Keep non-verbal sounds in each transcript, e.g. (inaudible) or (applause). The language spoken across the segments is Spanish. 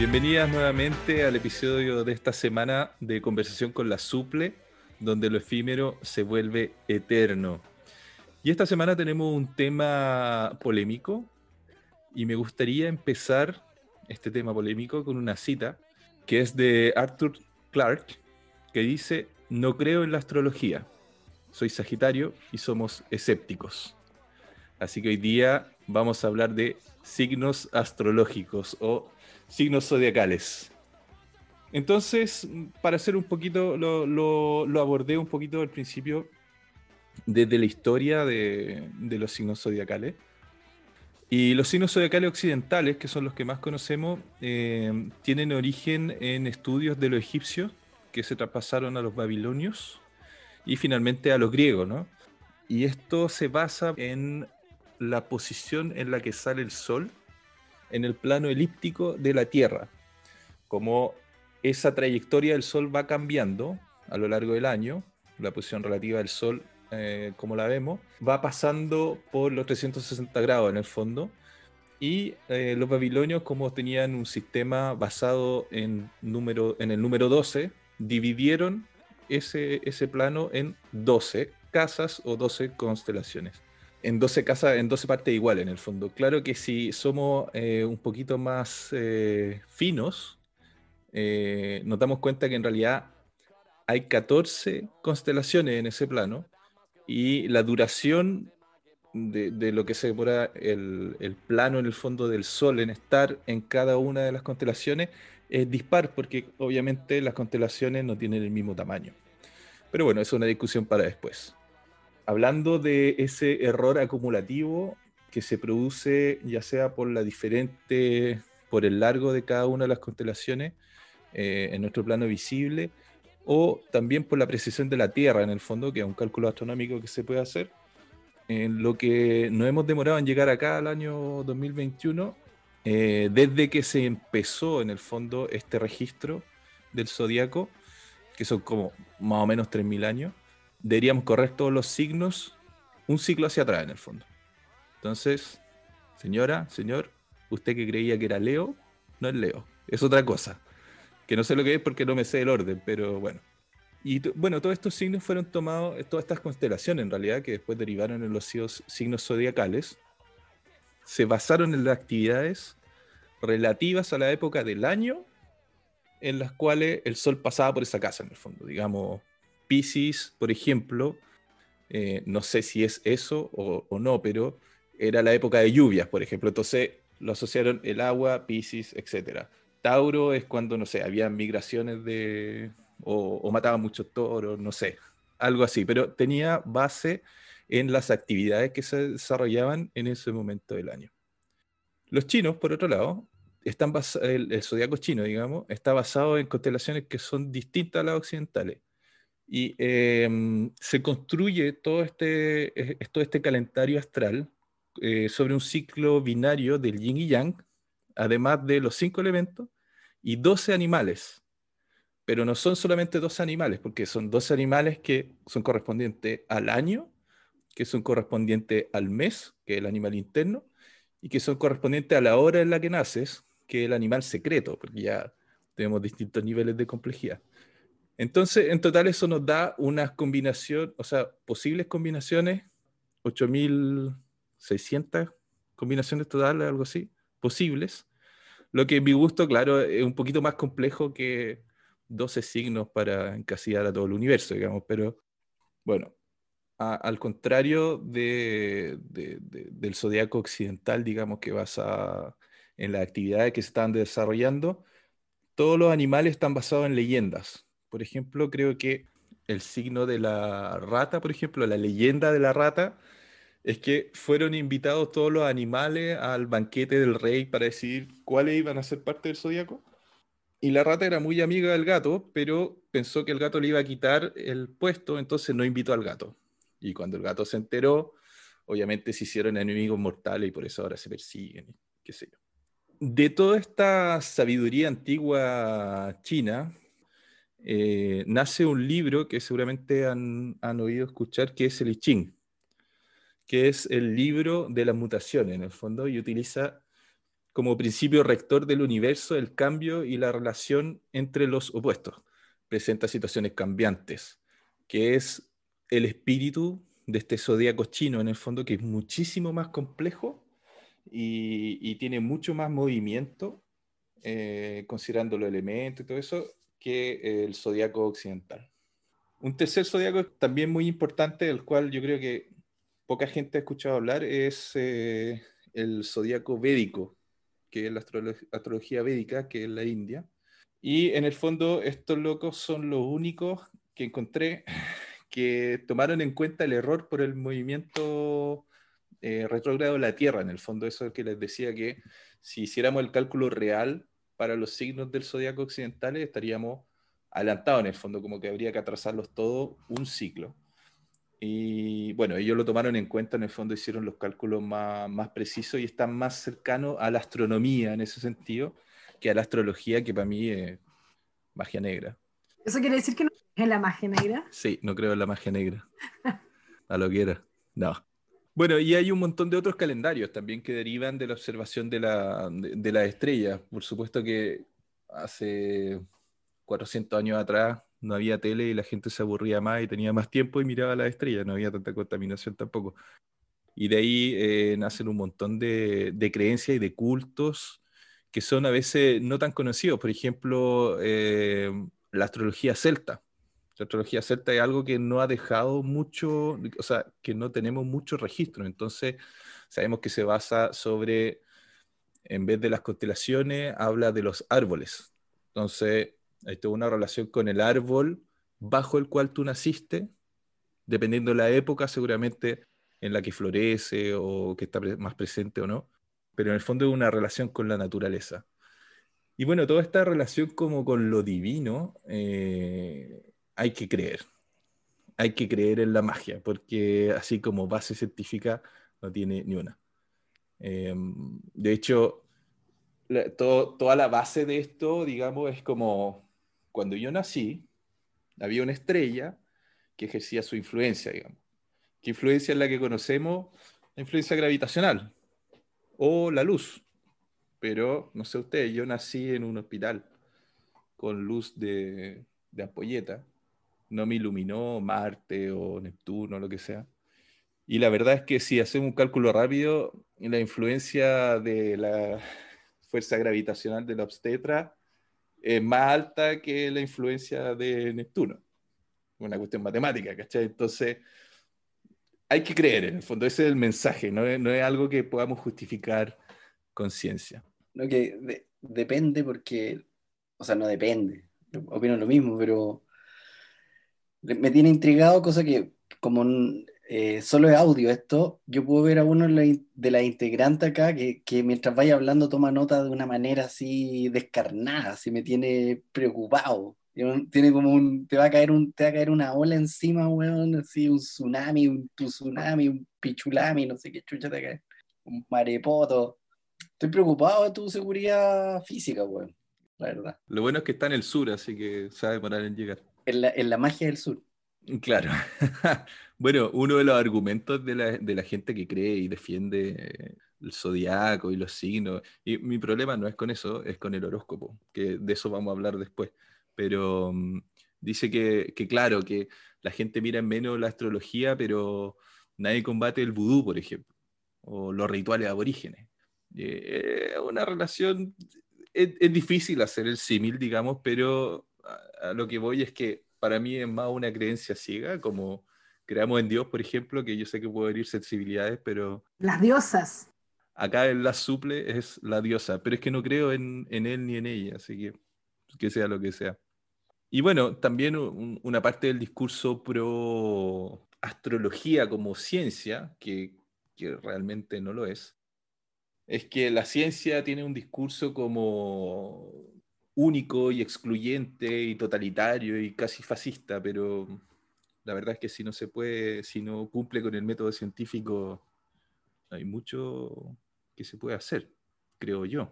Bienvenidas nuevamente al episodio de esta semana de Conversación con la Suple, donde lo efímero se vuelve eterno. Y esta semana tenemos un tema polémico y me gustaría empezar este tema polémico con una cita que es de Arthur Clarke, que dice, no creo en la astrología, soy Sagitario y somos escépticos. Así que hoy día vamos a hablar de signos astrológicos o signos zodiacales. Entonces, para hacer un poquito, lo, lo, abordé un poquito al principio desde la historia de, los signos zodiacales. Y los signos zodiacales occidentales, que son los que más conocemos, eh, tienen origen en estudios de los egipcios que se traspasaron a los babilonios y finalmente a los griegos, ¿no? Y esto se basa en la posición en la que sale el sol en el plano elíptico de la Tierra. Como esa trayectoria del Sol va cambiando a lo largo del año, la posición relativa del Sol, eh, como la vemos, va pasando por los 360 grados en el fondo. Y eh, los babilonios, como tenían un sistema basado en, número, en el número 12, dividieron ese, ese plano en 12 casas o 12 constelaciones en 12 casas, en 12 partes iguales en el fondo. Claro que si somos eh, un poquito más finos, eh, nos damos cuenta que en realidad hay 14 constelaciones en ese plano y la duración de, lo que se demora el, el, plano en el fondo del Sol en estar en cada una de las constelaciones es dispar porque obviamente las constelaciones no tienen el mismo tamaño. Pero bueno, es una discusión para después hablando de ese error acumulativo que se produce ya sea por la diferente, por el largo de cada una de las constelaciones eh, en nuestro plano visible, o también por la precisión de la Tierra en el fondo, que es un cálculo astronómico que se puede hacer. En lo que nos hemos demorado en llegar acá al año 2021, eh, desde que se empezó en el fondo este registro del zodiaco, que son como más o menos 3.000 años, deberíamos correr todos los signos un ciclo hacia atrás en el fondo. Entonces, señora, señor, usted que creía que era Leo, no es Leo, es otra cosa. Que no sé lo que es porque no me sé el orden, pero bueno. Y bueno, todos estos signos fueron tomados, todas estas constelaciones en realidad, que después derivaron en los signos zodiacales, se basaron en las actividades relativas a la época del año en las cuales el sol pasaba por esa casa, en el fondo. Digamos, Pisces, por ejemplo, eh, no sé si es eso o, no, pero era la época de lluvias, por ejemplo. Entonces lo asociaron el agua, Pisces, etc. Tauro es cuando, no sé, había migraciones de. o, o mataban muchos toros, no sé, algo así, pero tenía base en las actividades que se desarrollaban en ese momento del año. Los chinos, por otro lado, están el, el zodiaco chino, digamos, está basado en constelaciones que son distintas a las occidentales. Y em, se construye todo este, todo este calendario astral eh, sobre un ciclo binario del yin y yang, además de los cinco elementos y 12 animales. Pero no son solamente 12 animales, porque son 12 animales que son correspondientes al año, que son correspondientes al mes, que es el animal interno, y que son correspondientes a la hora en la que naces, que es el animal secreto, porque ya tenemos distintos niveles de complejidad. Entonces, en total eso nos da una combinación, o sea, posibles combinaciones, 8.600 combinaciones totales, algo así, posibles. Lo que mi gusto, claro, es un poquito más complejo que 12 signos para encasillar a todo el universo, digamos, pero bueno, al contrario del zodiaco occidental, digamos, que basa en las actividades que se están desarrollando, todos los animales están basados en leyendas. Por ejemplo, creo que el signo de la rata, por ejemplo, la leyenda de la rata, es que fueron invitados todos los animales al banquete del rey para decidir cuáles iban a ser parte del zodiaco. Y la rata era muy amiga del gato, pero pensó que el gato le iba a quitar el puesto, entonces no invitó al gato. Y cuando el gato se enteró, obviamente se hicieron enemigos mortales y por eso ahora se persiguen, qué sé yo. De toda esta sabiduría antigua china, eh, nace un libro que seguramente han, han, oído escuchar, que es el I que es el libro de las mutaciones, en el fondo, y utiliza como principio rector del universo el cambio y la relación entre los opuestos. Presenta situaciones cambiantes, que es el espíritu de este zodíaco chino, en el fondo, que es muchísimo más complejo y, tiene mucho más movimiento, eh, considerando los elementos y todo eso, que el zodíaco occidental. Un tercer zodíaco también muy importante, del cual yo creo que poca gente ha escuchado hablar, es eh, el zodíaco védico, que es la astrología védica, que es la India. Y en el fondo estos locos son los únicos que encontré (laughs) que tomaron en cuenta el error por el movimiento eh, retrógrado de la Tierra. En el fondo eso es que les decía que si hiciéramos el cálculo real para los signos del zodiaco occidental estaríamos adelantados en el fondo, como que habría que atrasarlos todos un ciclo. Y bueno, ellos lo tomaron en cuenta, en el fondo hicieron los cálculos más, más precisos y están más cercanos a la astronomía en ese sentido que a la astrología, que para mí es magia negra. ¿Eso quiere decir que no es la magia negra? Sí, no creo en la magia negra. a lo que era. No. Bueno, y hay un montón de otros calendarios también que derivan de la observación de, la, de, de las estrellas. Por supuesto que hace 400 años atrás no había tele y la gente se aburría más y tenía más tiempo y miraba las estrellas, no había tanta contaminación tampoco. Y de ahí eh, nacen un montón de, creencias y de cultos que son a veces no tan conocidos. Por ejemplo, eh, la astrología celta. La astrología celta es algo que no ha dejado mucho, o sea, que no tenemos mucho registro. Entonces, sabemos que se basa sobre, en vez de las constelaciones, habla de los árboles. Entonces, hay toda una relación con el árbol bajo el cual tú naciste, dependiendo de la época seguramente en la que florece o que está más presente o no, pero en el fondo es una relación con la naturaleza. Y bueno, toda esta relación como con lo divino, eh, hay que creer, hay que creer en la magia, porque así como base científica no tiene ni una. Em, de hecho, toda la base de esto, digamos, es como cuando yo nací, había una estrella que ejercía su influencia, digamos. ¿Qué influencia es la que conocemos? La influencia gravitacional o la luz. Pero, no sé usted, yo nací en un hospital con luz de, de ampolleta. No me iluminó Marte o Neptuno, lo que sea. Y la verdad es que si hacemos un cálculo rápido, la influencia de la (laughs) fuerza gravitacional de la obstetra es más alta que la influencia de Neptuno. Una cuestión matemática, ¿cachai? Entonces, hay que creer, en el fondo, ese es el mensaje, no es, algo que podamos justificar con ciencia. No, que depende porque, o sea, no depende, opino lo mismo, pero me tiene intrigado, cosa que como eh, solo es audio esto, yo puedo ver a uno de la integrante acá que, que, mientras vaya hablando toma nota de una manera así descarnada, así me tiene preocupado. Tiene como un, te va a caer un, te va a caer una ola encima, weón, así un tsunami, un tsunami, un pichulami, no sé qué chucha te cae, un marepoto. Estoy preocupado de tu seguridad física, weón, la verdad. Lo bueno es que está en el sur, así que sabe parar en llegar. En la, en la magia del sur. Claro. (laughs) bueno, uno de los argumentos de la, de la, gente que cree y defiende el zodiaco y los signos, y mi problema no es con eso, es con el horóscopo, que de eso vamos a hablar después. Pero um, dice que, que, claro, que la gente mira menos la astrología, pero nadie combate el vudú, por ejemplo, o los rituales aborígenes. Es una relación, es, difícil hacer el símil, digamos, pero a lo que voy es que para mí es más una creencia ciega, como creamos en Dios, por ejemplo, que yo sé que puedo herir sensibilidades, pero... Las diosas. Acá en la suple es la diosa, pero es que no creo en, en él ni en ella, así que que sea lo que sea. Y bueno, también un, una parte del discurso pro astrología como ciencia, que, que realmente no lo es, es que la ciencia tiene un discurso como único y excluyente y totalitario y casi fascista, pero La verdad es que si no se puede, si no cumple con el método científico, hay mucho que se puede hacer, creo yo.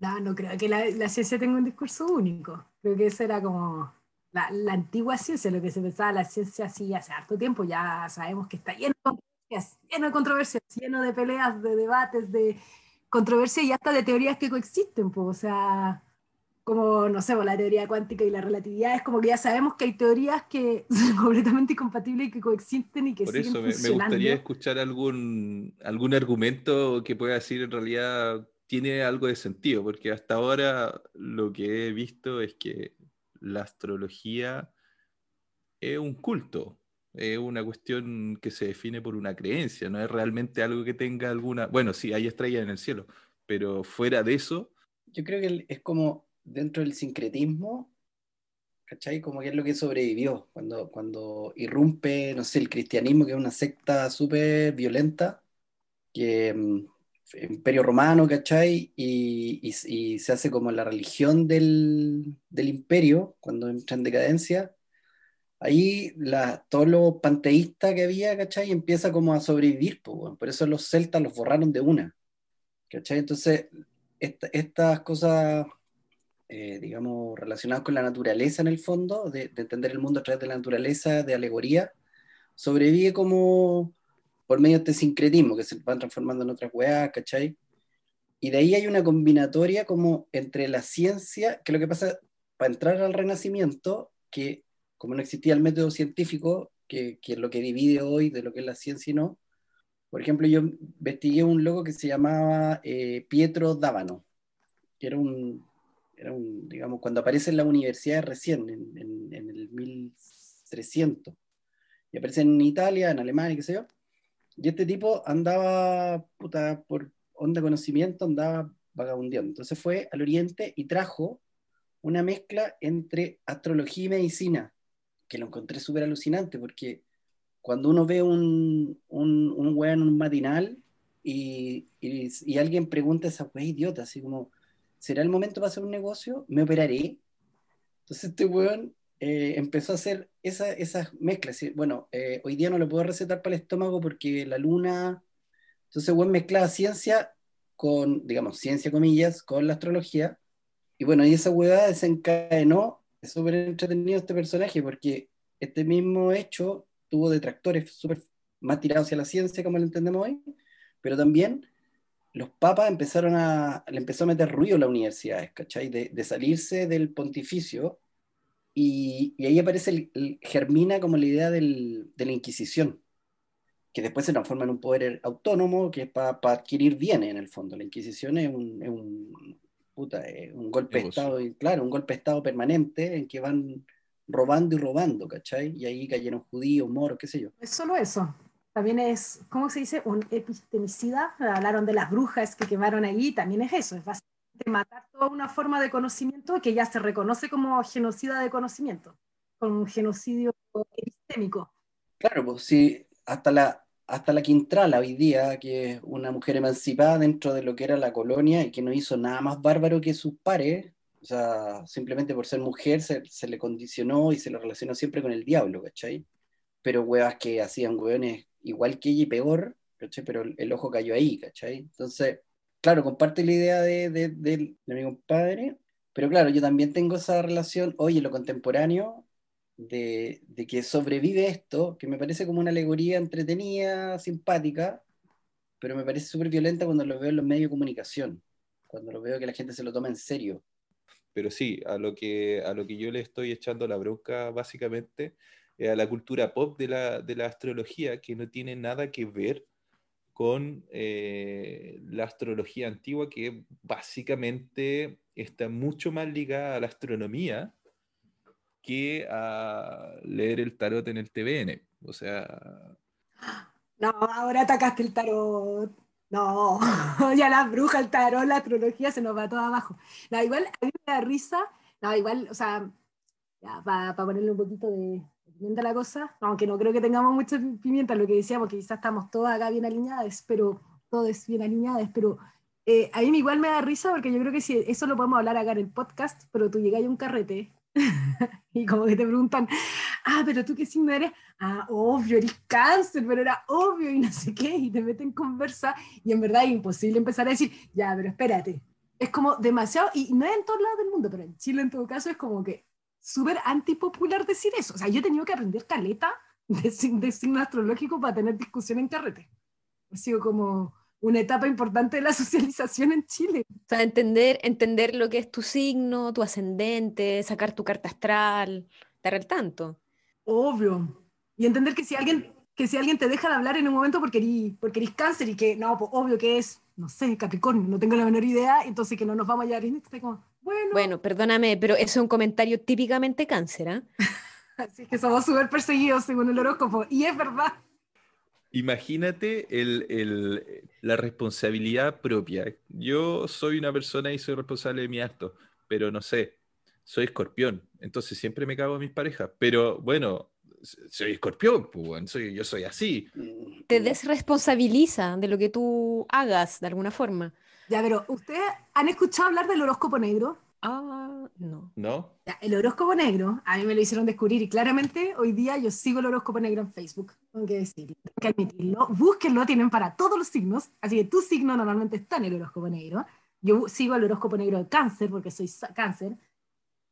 No, no creo que la, ciencia tenga un discurso único. Creo que eso era como la, antigua ciencia, lo que se pensaba la ciencia así hace harto tiempo. Ya sabemos que está lleno de controversias, lleno de controversias, lleno de peleas, de debates, de controversias y hasta de teorías que coexisten. Pues, o sea, como, no sé, la teoría cuántica y la relatividad, es como que ya sabemos que hay teorías que (laughs) son completamente incompatibles y que coexisten y que Por siguen eso me, me, gustaría escuchar algún, algún argumento que pueda decir en realidad tiene algo de sentido, porque hasta ahora lo que he visto es que la astrología es un culto, es una cuestión que se define por una creencia, no es realmente algo que tenga alguna, bueno, sí, hay estrellas en el cielo, pero fuera de eso... Yo creo que es como dentro del sincretismo, ¿cachai? Como que es lo que sobrevivió cuando, cuando irrumpe, no sé, el cristianismo, que es una secta súper violenta, que mm, imperio romano, ¿cachai? Y, y, se hace como la religión del, del, imperio, cuando entra en decadencia. Ahí la, todo lo panteísta que había, ¿cachai? Empieza como a sobrevivir, por eso los celtas los borraron de una, ¿cachai? Entonces, estas cosas eh, digamos, relacionados con la naturaleza en el fondo, de, entender el mundo a través de la naturaleza, de alegoría, sobrevive como por medio de este sincretismo que se van transformando en otras weas, ¿cachai? Y de ahí hay una combinatoria como entre la ciencia, que lo que pasa para entrar al renacimiento, que como no existía el método científico, que, que es lo que divide hoy de lo que es la ciencia y no, por ejemplo, yo investigué un loco que se llamaba eh, Pietro Dávano, que era un, era un, digamos, cuando aparece en la universidad recién, en, en, el 1300, y aparece en Italia, en Alemania, qué sé yo, y este tipo andaba, puta, por onda conocimiento, andaba vagabundeando. Entonces fue al oriente y trajo una mezcla entre astrología y medicina, que lo encontré súper alucinante, porque cuando uno ve un, un, un weón en matinal y, y, y, alguien pregunta a esa wea idiota, así como, ¿será el momento para hacer un negocio? ¿Me operaré? Entonces este weón eh, empezó a hacer esa, esas mezclas. Bueno, eh, hoy día no lo puedo recetar para el estómago porque la luna... Entonces weón mezclaba ciencia con, digamos, ciencia comillas, con la astrología. Y bueno, y esa weá desencadenó, es súper entretenido este personaje porque este mismo hecho tuvo detractores súper más tirados hacia la ciencia, como lo entendemos hoy, pero también los papas empezaron a, le empezó a meter ruido a las universidades, ¿cachai? De, salirse del pontificio y, ahí aparece, el, germina como la idea del, de la Inquisición, que después se transforma en un poder autónomo que es para adquirir bienes en el fondo. La Inquisición es un, es un, puta, un golpe de Estado, claro, un golpe de Estado permanente en que van robando y robando, ¿cachai? Y ahí cayeron judíos, moros, qué sé yo. Es solo eso también es, ¿cómo se dice? Un epistemicida. Hablaron de las brujas que quemaron ahí, también es eso, es básicamente matar toda una forma de conocimiento que ya se reconoce como genocida de conocimiento, con un genocidio epistémico. Claro, pues sí, hasta la, hasta la Quintrala hoy día, que es una mujer emancipada dentro de lo que era la colonia y que no hizo nada más bárbaro que sus pares, o sea, simplemente por ser mujer se, se le condicionó y se le relacionó siempre con el diablo, ¿cachai? Pero huevas que hacían hueones igual que ella y peor, ¿cachai? Pero el, ojo cayó ahí, ¿cachai? Entonces, claro, comparte la idea de, de, de, mi compadre, pero claro, yo también tengo esa relación, oye, lo contemporáneo, de, de, que sobrevive esto, que me parece como una alegoría entretenida, simpática, pero me parece súper violenta cuando lo veo en los medios de comunicación, cuando lo veo que la gente se lo toma en serio. Pero sí, a lo que, a lo que yo le estoy echando la bronca básicamente a la cultura pop de la, de la, astrología, que no tiene nada que ver con eh, la astrología antigua, que básicamente está mucho más ligada a la astronomía que a leer el tarot en el TVN. O sea... No, ahora atacaste el tarot. No, (laughs) ya la bruja, el tarot, la astrología se nos va todo abajo. No, igual a mí me da risa, no, igual, o sea, para ponerle un poquito de, pimienta la cosa, aunque no creo que tengamos mucha pimienta, lo que decíamos, que quizás estamos todas acá bien alineadas, pero todas bien alineadas, pero eh, a mí igual me da risa porque yo creo que si eso lo podemos hablar acá en el podcast, pero tú llegas a un carrete (laughs) y como que te preguntan, ah, pero tú qué signo eres, ah, obvio, eres cáncer, pero era obvio y no sé qué, y te meten en conversa, y en verdad es imposible empezar a decir, ya, pero espérate, es como demasiado, y no es en todos lados del mundo, pero en Chile en todo caso es como que súper antipopular decir eso, o sea, yo he tenido que aprender caleta de, de signo astrológico para tener discusión en carrete, ha sido como una etapa importante de la (laughs) socialización en Chile. O sea, entender, entender lo que es tu signo, tu ascendente, sacar tu carta astral, dar el tanto. Obvio. Y entender que si alguien, que si alguien te deja de hablar en un momento porque eres, porque eres cáncer y que, no, pues obvio que es, no sé, Capricornio, no tengo la menor idea, entonces que no nos vamos a llevar en este como, bueno. Bueno, perdóname, pero eso es un comentario típicamente cáncer, ¿ah? (laughs) Así que somos súper perseguidos según el horóscopo. Y es verdad. Imagínate el, el, la responsabilidad propia. Yo soy una persona y soy responsable de mi acto, pero no sé, soy escorpión, entonces siempre me cago en mis parejas. Pero bueno, soy escorpión, pues, soy, yo soy así. Te desresponsabiliza de lo que tú hagas, de alguna forma. Ya, pero ¿ustedes han escuchado hablar del horóscopo negro? Ah, no. ¿No? el horóscopo negro, a mí me lo hicieron descubrir y claramente hoy día yo sigo el horóscopo negro en Facebook, tengo que decirlo, tengo que admitirlo. Búsquenlo, tienen para todos los signos, así que tu signo normalmente está en el horóscopo negro. Yo sigo el horóscopo negro de cáncer porque soy cáncer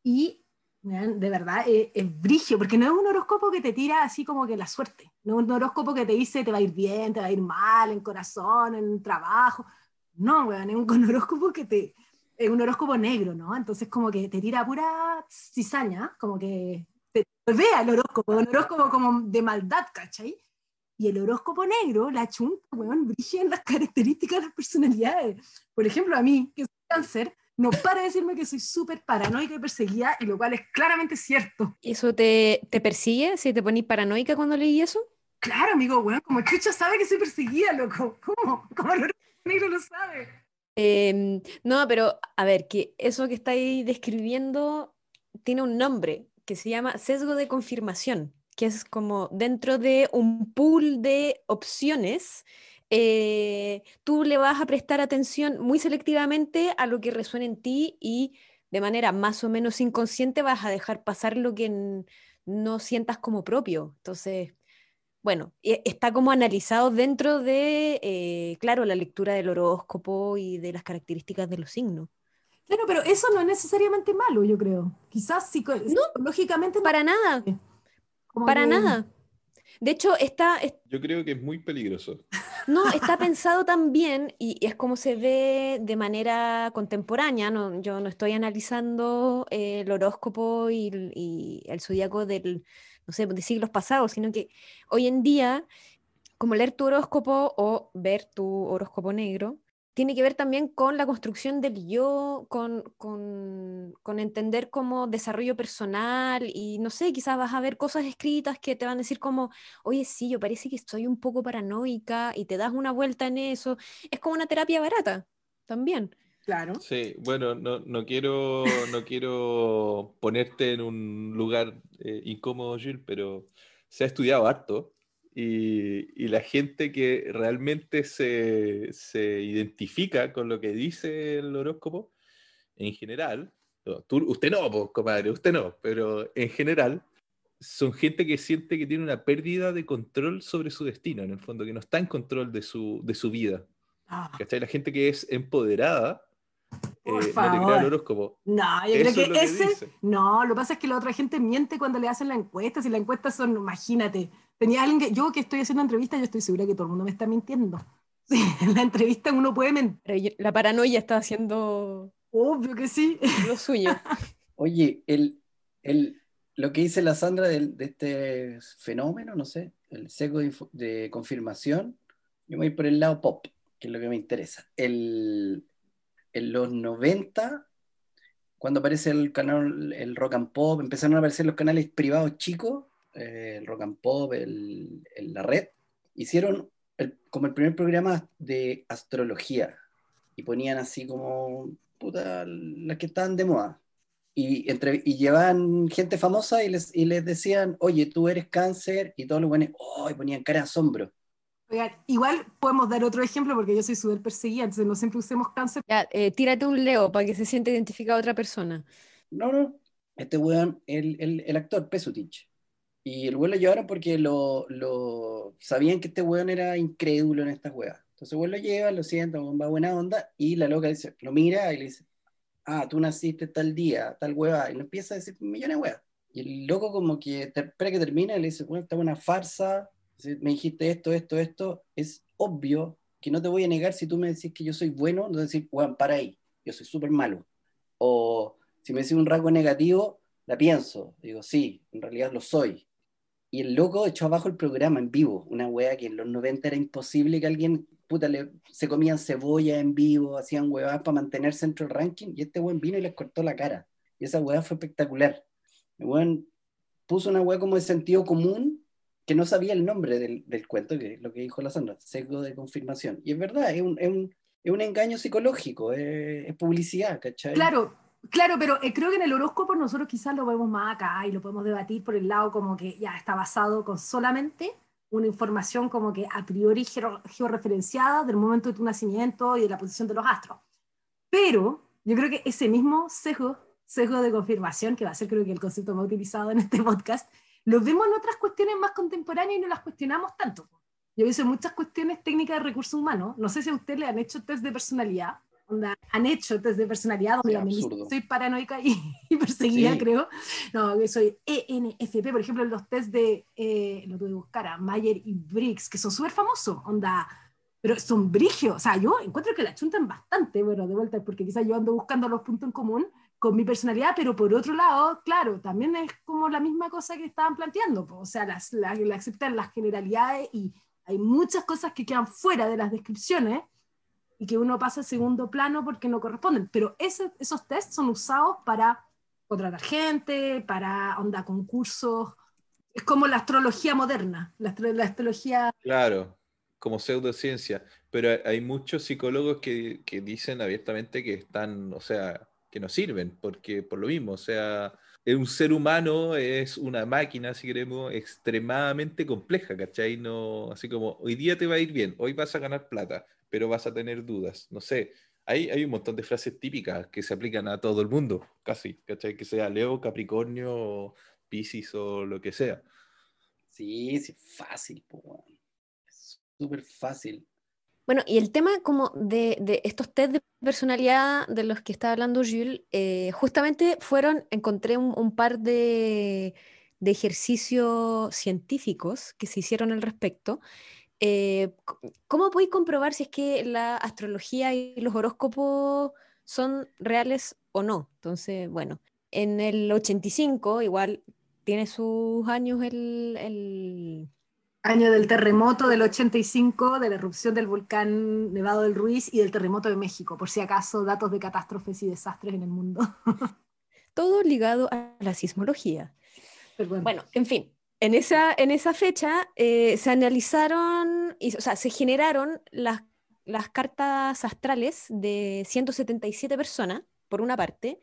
y de verdad es, es brigio, porque no es un horóscopo que te tira así como que la suerte, no es un horóscopo que te dice te va a ir bien, te va a ir mal, en corazón, en trabajo. No, weón, es un (laughs) horóscopo que te, es un horóscopo negro, ¿no? Entonces como que te tira pura cizaña, como que te vea el horóscopo, un horóscopo como de maldad, ¿cachai? Y el horóscopo negro, la chunta, weón, brilla en las características de las personalidades. Por ejemplo, a mí, que soy cáncer, no para de decirme que soy súper paranoica y perseguida, y lo cual es claramente cierto. ¿Eso te, te persigue si te ponís paranoica cuando leí eso? Claro, amigo, weón, como Chucha sabe que soy perseguida, loco. ¿Cómo? ¿Cómo horóscopo lo sabe? Em, no, pero a ver, que eso que estáis describiendo tiene un nombre que se llama sesgo de confirmación, que es como dentro de un pool de opciones, eh, tú le vas a prestar atención muy selectivamente a lo que resuena en ti y de manera más o menos inconsciente vas a dejar pasar lo que no sientas como propio. Entonces, bueno, e, está como analizado dentro de, eh, claro, la lectura del horóscopo y de las características de los signos. Claro, pero eso no es necesariamente malo, yo creo. Quizás psicológicamente. No, para nada. para nada. De hecho, está, Yo creo que es muy peligroso. No, está (laughs) pensado también, y, es como se ve de manera contemporánea, no, yo no estoy analizando eh, el horóscopo y, y el zodíaco del, no sé, de siglos pasados, sino que hoy en día, como leer tu horóscopo o ver tu horóscopo negro, tiene que ver también con la construcción del yo, con, con, con, entender como desarrollo personal y no sé, quizás vas a ver cosas escritas que te van a decir como, oye, sí, yo parece que estoy un poco paranoica y te das una vuelta en eso. Es como una terapia barata también. Claro. Sí, bueno, no, no, quiero, no quiero ponerte en un lugar eh, incómodo, Gil, pero se ha estudiado harto y, y la gente que realmente se, se, identifica con lo que dice el horóscopo, en general, tú, usted no, pues, comadre, usted no, pero en general, son gente que siente que tiene una pérdida de control sobre su destino, en el fondo, que no está en control de su, de su vida. Ah. ¿Cachai? La gente que es empoderada por eh, favor. No, horóscopo. no, yo creo que, ese. no, lo que pasa es que la otra gente miente cuando le hacen la encuesta. Si la encuesta son, imagínate, tenía alguien que. Yo que estoy haciendo entrevista, yo estoy segura que todo el mundo me está mintiendo. (laughs) Sí, en la entrevista uno puede mentir. La paranoia está haciendo. Obvio que sí. Lo suyo. (laughs) Oye, el, el, lo que dice la Sandra de, de este fenómeno, no sé, el seco de, de confirmación, yo voy por el lado pop, que es lo que me interesa. El, en los 90, cuando aparece el canal, el rock and pop, empezaron a aparecer los canales privados chicos, eh, el rock and pop, el, la red, hicieron como el primer programa de astrología y ponían así como puta, las que estaban de moda. Y, entre, y llevaban gente famosa y les, y les decían, oye, tú eres cáncer, y todos los buenos, oh, y ponían cara de asombro igual podemos dar otro ejemplo porque yo soy súper perseguida, entonces no siempre usemos cáncer. Ya, eh, tírate un Leo para que se siente identificada otra persona. No, no, este weón, el, el, el actor Pesutich. Y el weón lo llevaron porque lo, lo, sabían que este weón era incrédulo en estas weas. Entonces el weón lo lleva, lo sienta, va buena onda, y la loca dice, lo mira y le dice, ah, tú naciste tal día, tal wea, y le empieza a decir millones de weas. Y el loco como que espera que termine y le dice, bueno, esta es una farsa, me dijiste esto, esto, esto, es obvio que no te voy a negar si tú me decís que yo soy bueno, no decir, weón, para ahí, yo soy súper malo. O si me decís un rasgo negativo, la pienso, digo, sí, en realidad lo soy. Y el loco echó abajo el programa en vivo, una wea que en los 90 era imposible que alguien, puta, le, se comían cebolla en vivo, hacían weas para mantenerse dentro del ranking, y este weón vino y les cortó la cara. Y esa wea fue espectacular. El weón puso una wea como de sentido común, que no sabía el nombre del, del cuento, que lo que dijo la Sandra, sesgo de confirmación. Y es verdad, es un, es un, es un engaño psicológico, es, es publicidad, ¿cachai? Claro, Claro, pero eh, creo que en el horóscopo nosotros quizás lo vemos más acá y lo podemos debatir por el lado como que ya está basado con solamente una información como que a priori georreferenciada del momento de tu nacimiento y de la posición de los astros. Pero yo creo que ese mismo sesgo, sesgo de confirmación, que va a ser creo que el concepto más utilizado en este podcast, lo vemos en otras cuestiones más contemporáneas y no las cuestionamos tanto. Yo visto muchas cuestiones técnicas de recursos humanos, no sé si a usted le han hecho test de personalidad, han hecho test de personalidad donde soy paranoica y, (laughs) perseguida, creo. No, que soy ENFP, por ejemplo, los test de, eh, lo tuve que buscar, a Mayer y Briggs, que son súper famosos, onda, pero son brigios. O sea, yo encuentro que la chuntan bastante, bueno, de vuelta, porque quizás yo ando buscando los puntos en común con mi personalidad, pero por otro lado, claro, también es como la misma cosa que estaban planteando, o sea, las, la, aceptan las generalidades y hay muchas cosas que quedan fuera de las descripciones y que uno pasa a segundo plano porque no corresponden. Pero ese, esos tests son usados para contratar gente, para onda concursos. Es como la astrología moderna, la, la astrología... Claro, como pseudociencia. Pero hay muchos psicólogos que, que, dicen abiertamente que están, o sea, que no sirven, porque por lo mismo, o sea, un ser humano es una máquina, si queremos, extremadamente compleja, ¿cachai? No, así como, hoy día te va a ir bien, hoy vas a ganar plata, pero vas a tener dudas. No sé, hay, hay un montón de frases típicas que se aplican a todo el mundo, casi, ¿cachai? Que sea Leo, Capricornio, Piscis o lo que sea. Sí, sí, fácil, es súper fácil. Bueno, y el tema como de, de, estos test de personalidad de los que está hablando Jules, eh, justamente fueron, encontré un, un par de, de, ejercicios científicos que se hicieron al respecto, eh, ¿Cómo podéis comprobar si es que la astrología y los horóscopos son reales o no? Entonces, bueno, en el 85, igual tiene sus años el, Año del terremoto del 85, de la erupción del volcán Nevado del Ruiz y del terremoto de México, por si acaso datos de catástrofes y desastres en el mundo. (laughs) Todo ligado a la sismología. bueno, en fin, en esa, en esa fecha eh, se analizaron, y, o sea, se generaron las, las cartas astrales de 177 personas, por una parte,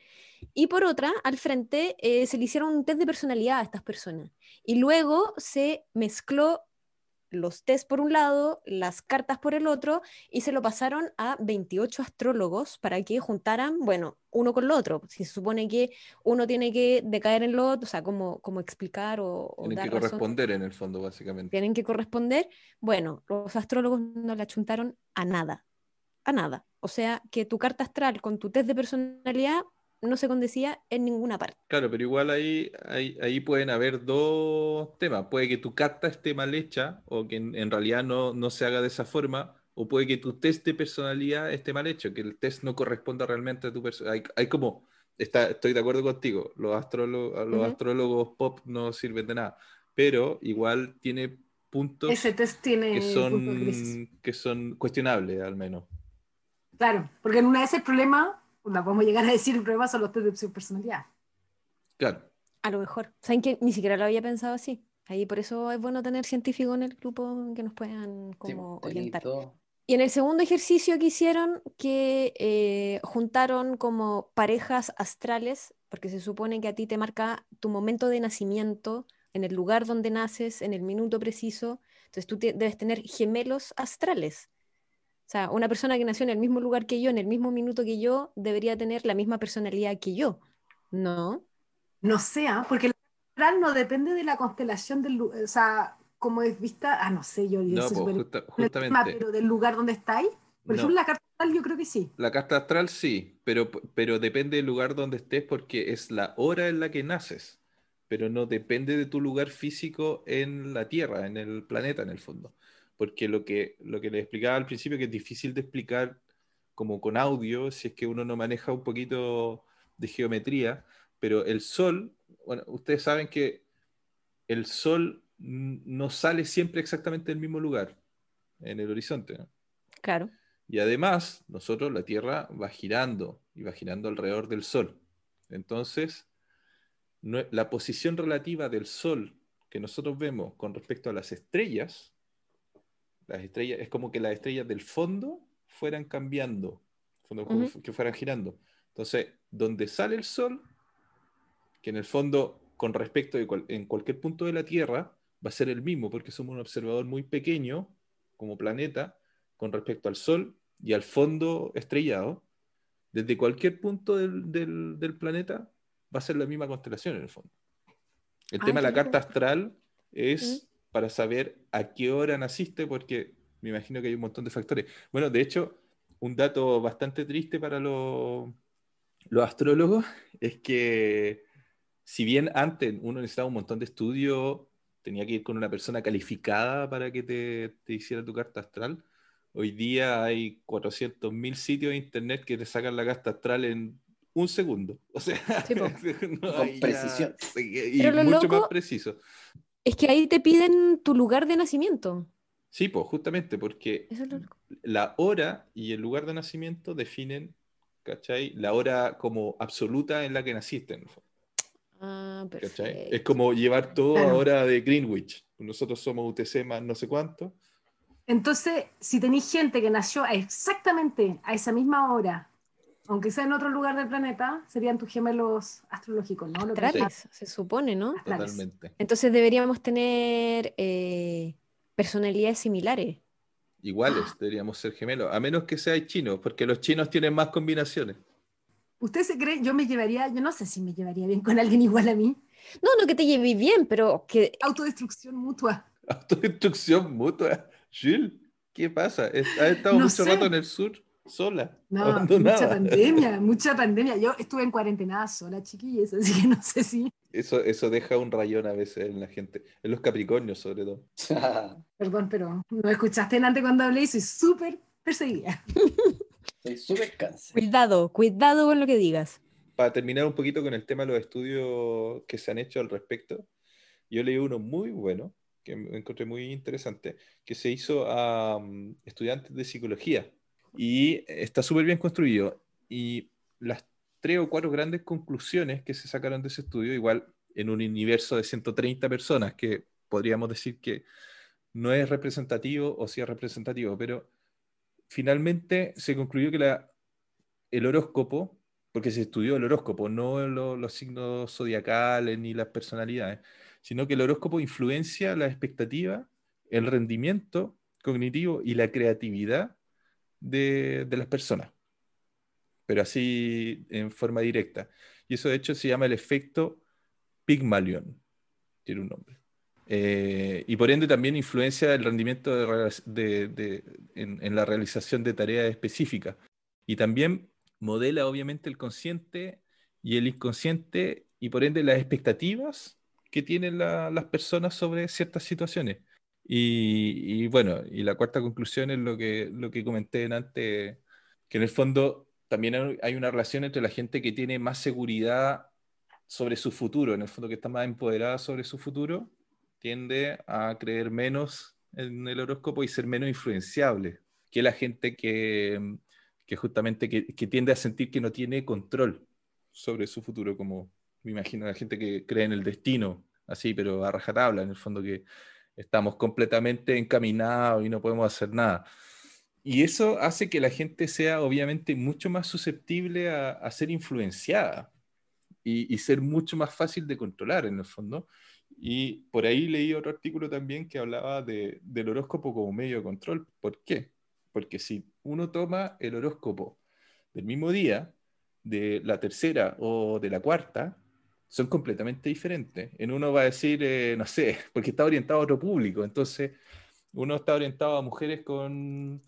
y por otra, al frente, eh, se le hicieron un test de personalidad a estas personas. Y luego se mezcló los test por un lado, las cartas por el otro, y se lo pasaron a 28 astrólogos para que juntaran, bueno, uno con lo otro. Si se supone que uno tiene que decaer en lo otro, o sea, como, como explicar o... Tienen que corresponder en el fondo, básicamente. Tienen que corresponder. Bueno, los astrólogos no le achuntaron a nada, a nada. O sea, que tu carta astral con tu test de personalidad no se condecía en ninguna parte. Claro, pero igual ahí, ahí, ahí pueden haber dos temas. Puede que tu carta esté mal hecha o que en, realidad no, no, se haga de esa forma, o puede que tu test de personalidad esté mal hecho, que el test no corresponda realmente a tu personalidad. Hay, como, está, estoy de acuerdo contigo, los, astrólogos, los astrólogos pop no sirven de nada, pero igual tiene puntos Ese test tiene que, son, que son cuestionables al menos. Claro, porque en una vez el problema la podemos llegar a decir el problema son los test de personalidad. Claro. A lo mejor. Saben que ni siquiera lo había pensado así. Ahí por eso es bueno tener científicos en el grupo que nos puedan como orientar. Y en el segundo ejercicio que hicieron, que eh, juntaron como parejas astrales, porque se supone que a ti te marca tu momento de nacimiento, en el lugar donde naces, en el minuto preciso. Entonces tú debes tener gemelos astrales. O sea, una persona que nació en el mismo lugar que yo, en el mismo minuto que yo, debería tener la misma personalidad que yo, ¿no? No sea, porque astral no depende de la constelación del o sea, como es vista, ah, no sé, yo, No, pues, justa- el tema, pero del lugar donde estáis. Por No. ejemplo, la carta astral yo creo que sí. La carta astral sí, pero, pero depende del lugar donde estés porque es la hora en la que naces, pero no depende de tu lugar físico en la Tierra, en el planeta en el fondo. Porque lo que, lo que les explicaba al principio, que es difícil de explicar como con audio, si es que uno no maneja un poquito de geometría, pero el Sol, bueno, ustedes saben que el Sol no sale siempre exactamente del mismo lugar en el horizonte, ¿no? Claro. Y además, nosotros, la Tierra va girando y va girando alrededor del Sol. Entonces, no- la posición relativa del Sol que nosotros vemos con respecto a las estrellas, las estrellas, es como que las estrellas del fondo fueran cambiando, fondo- que fueran girando. Entonces, donde sale el Sol, que en el fondo, con respecto de cual- en cualquier punto de la Tierra, va a ser el mismo, porque somos un observador muy pequeño como planeta con respecto al Sol y al fondo estrellado, desde cualquier punto del, del- del planeta va a ser la misma constelación en el fondo. El Ah, tema de la carta astral es para saber a qué hora naciste, porque me imagino que hay un montón de factores. Bueno, de hecho, un dato bastante triste para los, los astrólogos es que si bien antes uno necesitaba un montón de estudio, tenía que ir con una persona calificada para que te, te hiciera tu carta astral, hoy día hay 400.000 sitios de internet que te sacan la carta astral en un segundo. O sea, Sí, po. (laughs) no, Con ya- precisión. y Pero mucho loco- más preciso. Es que ahí te piden tu lugar de nacimiento. Sí, pues justamente porque es la hora y el lugar de nacimiento definen, ¿cachai? La hora como absoluta en la que naciste. en el fondo, Ah. Es como llevar todo Claro. ahora de Greenwich. Nosotros somos UTC más no sé cuánto. Entonces, si tenéis gente que nació exactamente a esa misma hora, aunque sea en otro lugar del planeta, serían tus gemelos astrológicos, ¿no? Lo que Astrales, se supone, ¿no? Astrales. Totalmente. Entonces deberíamos tener eh, personalidades similares. Iguales deberíamos ser gemelos, a menos que seáis chinos, porque los chinos tienen más combinaciones. ¿Usted se cree? Yo me llevaría, yo no sé si me llevaría bien con alguien igual a mí. No, no que te lleves bien, pero que Autodestrucción mutua. (laughs) Autodestrucción mutua. Jules, ¿qué pasa? ¿Has estado No mucho sé. rato en el sur? Sola. No, abandonada. mucha pandemia, (laughs) mucha pandemia. Yo estuve en cuarentena sola, chiquillos, así que no sé si. Eso, eso deja un rayón a veces en la gente, en los Capricornios sobre todo. (laughs) Perdón, pero no escuchaste antes cuando hablé y soy súper perseguida. Soy súper cáncer. cuidado, cuidado con lo que digas. Para terminar un poquito con el tema de los estudios que se han hecho al respecto, yo leí uno muy bueno, que me encontré muy interesante, que se hizo a um, estudiantes de psicología y está súper bien construido. Y las tres o cuatro grandes conclusiones que se sacaron de ese estudio, igual en un universo de 130 personas, que podríamos decir que no es representativo o sí es representativo, pero finalmente se concluyó que el horóscopo, porque se estudió el horóscopo, no lo- los signos zodiacales ni las personalidades, sino que el horóscopo influencia la expectativa, el rendimiento cognitivo y la creatividad de, de las personas, pero así en forma directa. Y eso de hecho se llama el efecto Pygmalion, tiene un nombre. Eh, y por ende también influencia el rendimiento de en, la realización de tareas específicas. Y también modela obviamente el consciente y el inconsciente y por ende las expectativas que tienen la- las personas sobre ciertas situaciones. Y, bueno, y la cuarta conclusión es lo que, lo que comenté en antes, que en el fondo también hay- una relación entre la gente que tiene más seguridad sobre su futuro, en el fondo que está más empoderada sobre su futuro, tiende a creer menos en el horóscopo y ser menos influenciable que la gente que, que justamente que, que tiende a sentir que no tiene control sobre su futuro, como me imagino la gente que cree en el destino, así, pero a rajatabla, en el fondo que estamos completamente encaminados y no podemos hacer nada. Y eso hace que la gente sea obviamente mucho más susceptible a, ser influenciada y, ser mucho más fácil de controlar en el fondo. Y por ahí leí otro artículo también que hablaba de, del horóscopo como medio de control. ¿Por qué? Porque si uno toma el horóscopo del mismo día, de la tercera o de la cuarta, son completamente diferentes. En uno va a decir, eh, no sé, (laughs) porque está orientado a otro público, entonces uno está orientado a mujeres con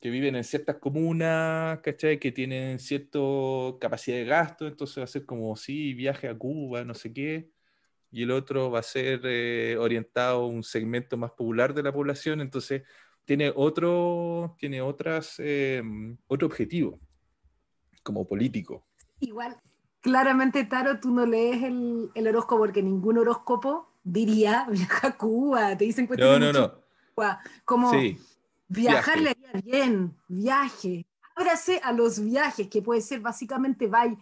que viven en ciertas comunas, ¿cachai? Que tienen cierta capacidad de gasto, entonces va a ser como, sí, viaje a Cuba, no sé qué, y el otro va a ser eh, orientado a un segmento más popular de la población, entonces tiene otro, tiene otras, eh, otro objetivo como político. Igual, claramente, Taro, tú no lees el, el horóscopo porque ningún horóscopo diría (laughs) viaja a Cuba, te dicen No, no, no. Como viajar le haría bien, viaje. Ábrase a los viajes, que puede ser básicamente vaya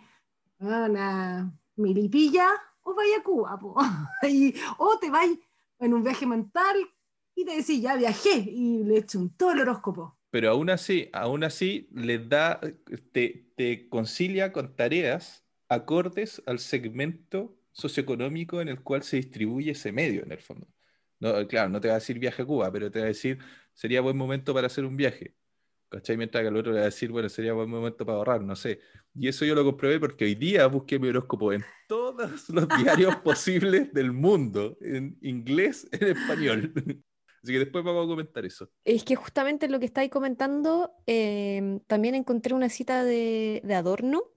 a una milipilla o vaya a Cuba, (laughs) o te vais en un viaje mental y te decís, ya viajé y le echo un todo el horóscopo. Pero aún así, aún así, le da, te, te concilia con tareas acordes al segmento socioeconómico en el cual se distribuye ese medio, en el fondo. No, claro, no te va a decir viaje a Cuba, pero te va a decir, sería buen momento para hacer un viaje. ¿Cachai? Mientras que el otro le va a decir, bueno, sería buen momento para ahorrar, no sé. Y eso yo lo comprobé porque hoy día busqué mi horóscopo en todos los (laughs) diarios posibles del mundo, en inglés, en español. Así que después vamos a comentar eso. Es que justamente lo que estáis comentando, em, también encontré una cita de, de Adorno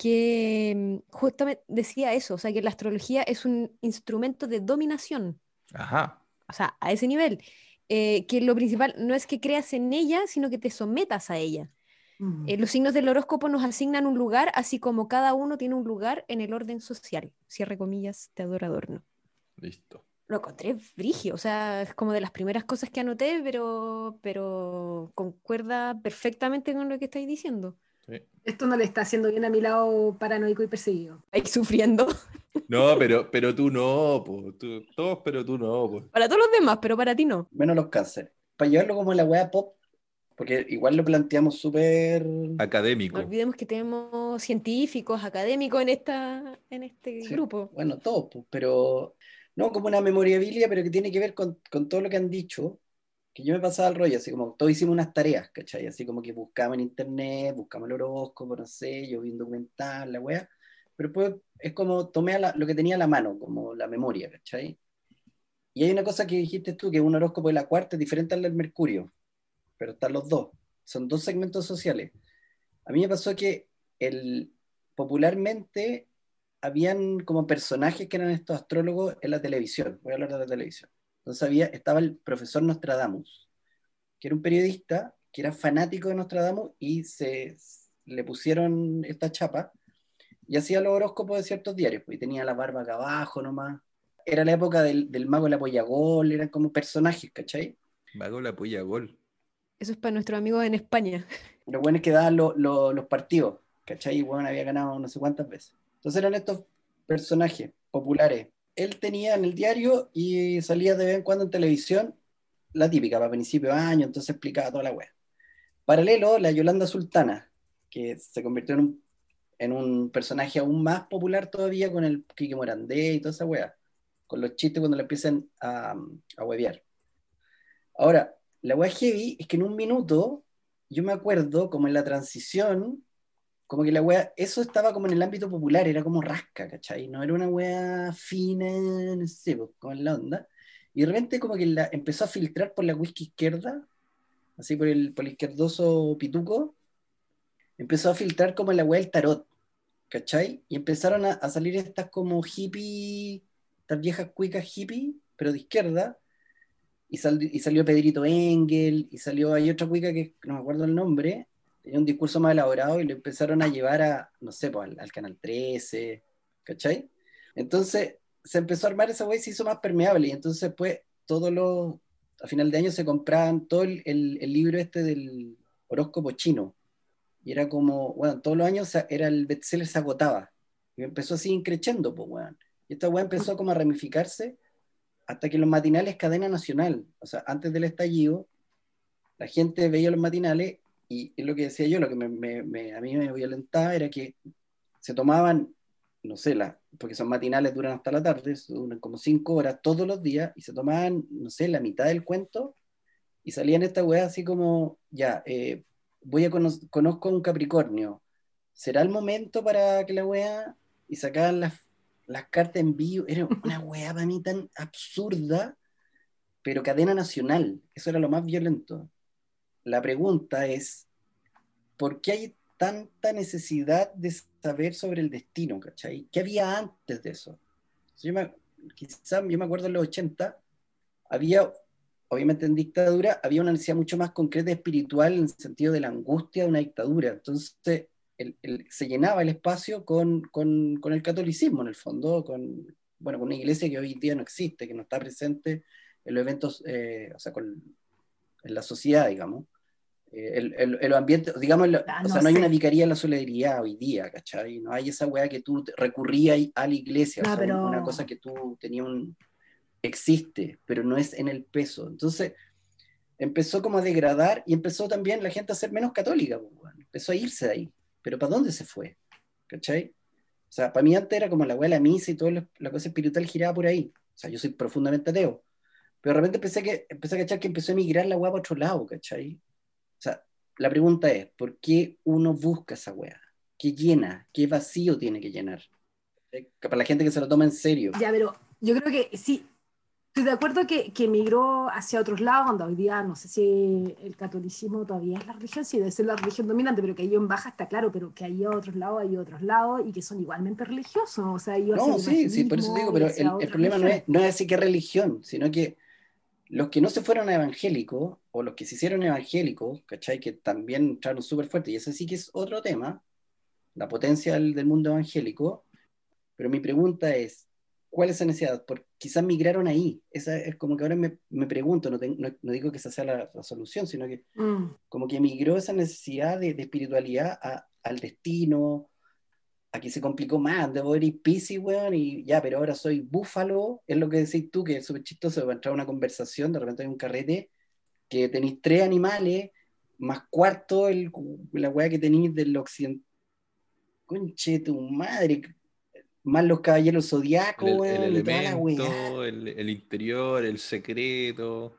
que em, justamente decía eso, o sea, que la astrología es un instrumento de dominación. Ajá. O sea, a ese nivel. Eh, que lo principal no es que creas en ella, sino que te sometas a ella. Mm. Eh, los signos del horóscopo nos asignan un lugar, así como cada uno tiene un lugar en el orden social. Cierre comillas de Adorno. Listo. Lo encontré frigio, o sea, es como de las primeras cosas que anoté, pero, pero concuerda perfectamente con lo que estáis diciendo. Sí. Esto no le está haciendo bien a mi lado paranoico y perseguido. Ahí sufriendo. No, pero, pero tú no, po. Tú- todos, pero tú no. po. Para todos los demás, pero para ti no. Menos los cánceres. Para llevarlo como la wea pop, porque igual lo planteamos súper. Académico. No olvidemos que tenemos científicos, académicos en, esta, en este Sí, grupo. Bueno, todos, pues, pero no como una memorabilia, pero que tiene que ver con, con todo lo que han dicho, que yo me pasaba el rollo, así como todos hicimos unas tareas, ¿cachai? Así como que buscamos en internet, buscamos el horóscopo, no sé, yo vi un documental, la wea, pero pues es como tomé la- lo que tenía a la mano, como la memoria, ¿cachai? Y hay una cosa que dijiste tú, que un horóscopo de la cuarta es diferente al del Mercurio, pero están los dos, son dos segmentos sociales. A mí me pasó que el, popularmente habían como personajes que eran estos astrólogos en la televisión. Voy a hablar de la televisión. Entonces había, estaba el profesor Nostradamus, que era un periodista que era fanático de Nostradamus y se le pusieron esta chapa y hacía los horóscopos de ciertos diarios, pues, y tenía la barba acá abajo nomás. Era la época del, del mago de la pollagol, eran como personajes, ¿cachai? Mago la polla gol. Eso es para nuestros amigos en España. (laughs) Lo bueno es que daban lo- lo- los partidos, ¿cachai? Y bueno, había ganado no sé cuántas veces. Entonces eran estos personajes populares. Él tenía en el diario y salía de vez en cuando en televisión, la típica, para principio de año, entonces explicaba toda la wea. Paralelo, la Yolanda Sultana, que se convirtió en un, personaje aún más popular todavía con el Quique Morandé y toda esa wea, con los chistes cuando le empiezan a, a. Ahora, la wea heavy es que en un minuto yo me acuerdo como en la transición, como que la wea, eso estaba como en el ámbito popular, era como rasca, ¿cachai? No era una wea fina, no sé, pues, como en la onda. Y de repente como que la, empezó a filtrar por la whisky izquierda, así por el, por el izquierdoso pituco, empezó a filtrar como la wea del tarot, ¿cachai? Y empezaron a, a salir estas como hippie, estas viejas cuicas hippie, pero de izquierda, y, sal- y salió Pedrito Engel, y salió, hay otra cuica que no me acuerdo el nombre, tenía un discurso más elaborado y lo empezaron a llevar a, no sé, pues, al, al Canal 13, ¿cachai? Entonces se empezó a armar esa wea y se hizo más permeable, y entonces pues todos los, a final de año se compraban todo el, el- el libro este del horóscopo chino, y era como, bueno, todos los años era el bestseller se agotaba, y empezó así increciendo, pues, weón. Y esta weá empezó como a ramificarse hasta que los matinales cadena nacional, o sea, antes del estallido, la gente veía los matinales y es lo que decía yo, lo que me- me- me- a mí me violentaba era que se tomaban, no sé, la, porque son matinales, duran hasta la tarde, duran como cinco horas todos los días y se tomaban, no sé, la mitad del cuento y salían esta weá así como, ya, eh, voy a cono- conozco a un Capricornio, ¿será el momento para que la weá y sacaban las las cartas en vivo, era una (laughs) weá para mí tan absurda, pero cadena nacional, eso era lo más violento. La pregunta es, ¿por qué hay tanta necesidad de saber sobre el destino, ¿cachai? ¿Qué había antes de eso? Quizás yo me acuerdo en los 80, había, obviamente en dictadura, había una necesidad mucho más concreta y espiritual en el sentido de la angustia de una dictadura. Entonces, se llenaba el espacio con, el catolicismo, en el fondo, con, bueno, con una iglesia que hoy día no existe, que no está presente en los eventos, eh, o sea, con, en la sociedad, digamos. Eh, el, el, el, ambiente, digamos, ah, o sea, no, hay una vicaría en la solidaridad hoy día, ¿cachai? No hay esa weá que tú recurrías a la iglesia, o sea, una cosa que tú tenías un... existe, pero no es en el peso. Entonces, empezó como a degradar y empezó también la gente a ser menos católica, pues, empezó a irse de ahí pero ¿para dónde se fue? ¿Cachai? O sea, para mí antes era como la abuela misa y toda la cosa espiritual giraba por ahí. O sea, yo soy profundamente ateo. Pero de repente empecé, que, empecé a cachar que empezó a emigrar la weá para otro lado, ¿cachai? O sea, la pregunta es, ¿por qué uno busca esa weá? ¿Qué llena? ¿Qué vacío tiene que llenar? Para la gente que se lo toma en serio. Ya, pero yo creo que sí, Estoy de acuerdo que, que migró hacia otros lados, cuando hoy día no sé si el catolicismo todavía es la religión, sí debe ser la religión dominante, pero que hay en baja está claro, pero que hay otros lados, hay otros lados y que son igualmente religiosos. O sea, no, sí, sí, por eso digo, pero el, el problema no es, no es así que religión, sino que los que no se fueron evangélicos o los que se hicieron evangélicos, ¿cachai? Que también entraron súper fuerte, y ese sí que es otro tema, la potencia del, del mundo evangélico, pero mi pregunta es, ¿Cuál es esa necesidad? Porque quizás migraron ahí. Esa es como que ahora me, me pregunto, no, no, digo que esa sea la, solución, sino que mm. como que migró esa necesidad de, de espiritualidad a, al destino, aquí se complicó más, debo ir Pisces, weón, y ya, pero ahora soy búfalo, es lo que decís tú, que es súper chistoso, va a entrar una conversación, de repente hay un carrete, que tenéis tres animales, más cuarto el, la weá que tenéis del occidente. Conche tu madre, más los caballeros zodiacos, el, el, elemento, el, interior, el secreto.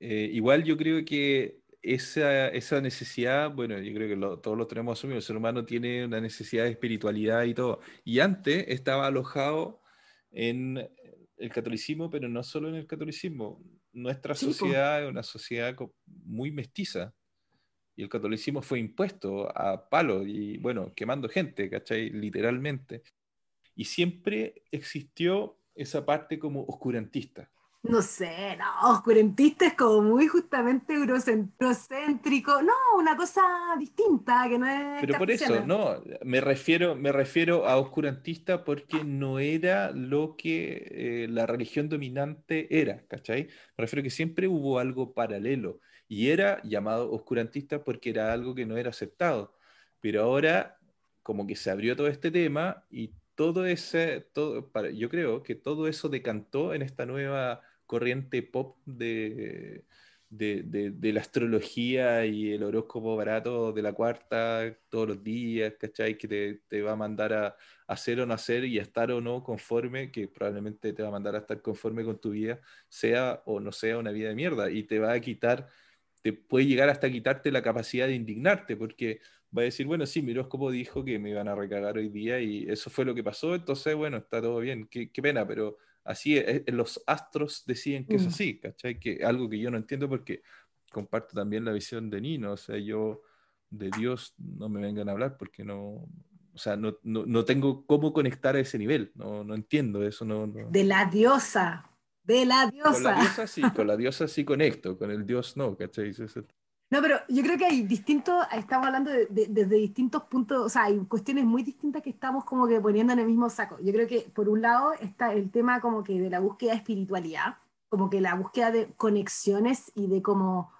Eh, igual yo creo que esa, esa necesidad, bueno, yo creo que todos lo tenemos asumido, el ser humano tiene una necesidad de espiritualidad y todo. Y antes estaba alojado en el catolicismo, pero no solo en el catolicismo. Nuestra sociedad es una sociedad muy mestiza. Y el catolicismo fue impuesto a palo y, bueno, quemando gente, ¿cachai? Literalmente y siempre existió esa parte como oscurantista. No sé, no, oscurantista es como muy justamente eurocéntrico, no, una cosa distinta que no es... Pero por eso, no, me refiero, me refiero a oscurantista porque no era lo que eh, la religión dominante era, ¿cachai? Me refiero que siempre hubo algo paralelo y era llamado oscurantista porque era algo que no era aceptado, pero ahora como que se abrió todo este tema y todo ese, todo, para, yo creo que todo eso decantó en esta nueva corriente pop de, de, de, la astrología y el horóscopo barato de la cuarta todos los días, ¿cachai? Que te, te, va a mandar a, hacer o no hacer y a estar o no conforme, que probablemente te va a mandar a estar conforme con tu vida, sea o no sea una vida de mierda, y te va a quitar, te puede llegar hasta quitarte la capacidad de indignarte, porque va a decir, bueno, sí, mi horóscopo dijo que me iban a recagar hoy día y eso fue lo que pasó, entonces, bueno, está todo bien, qué, qué pena, pero así es, los astros deciden que es mm. así, ¿cachai? Que algo que yo no entiendo porque comparto también la visión de Nino, o sea, yo de Dios no me vengan a hablar porque no, o sea, no, no, no tengo cómo conectar a ese nivel, no, no entiendo eso. No, De la diosa, de la diosa. Con la diosa sí, con la (laughs) diosa sí conecto, con el Dios no, ¿cachai? No, pero yo creo que hay distintos, estamos hablando desde distintos puntos, o sea, hay cuestiones muy distintas que estamos como que poniendo en el mismo saco. Yo creo que por un lado está el tema como que de la búsqueda de espiritualidad, como que la búsqueda de conexiones y de como,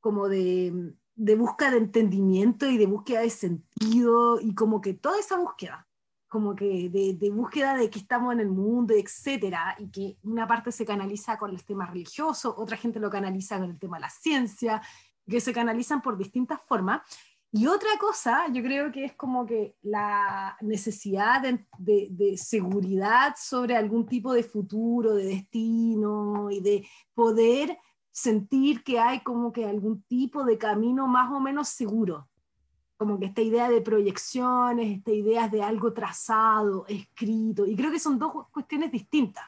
como de, de búsqueda de entendimiento y de búsqueda de sentido y como que toda esa búsqueda, como que de, de, búsqueda de que estamos en el mundo, etcétera, y que una parte se canaliza con el tema religioso, otra gente lo canaliza con el tema de la ciencia, que se canalizan por distintas formas. Y otra cosa, yo creo que es como que la necesidad de, de, seguridad sobre algún tipo de futuro, de destino y de poder sentir que hay como que algún tipo de camino más o menos seguro. como que esta idea de proyecciones, esta idea de algo trazado, escrito, y creo que son dos cuestiones distintas,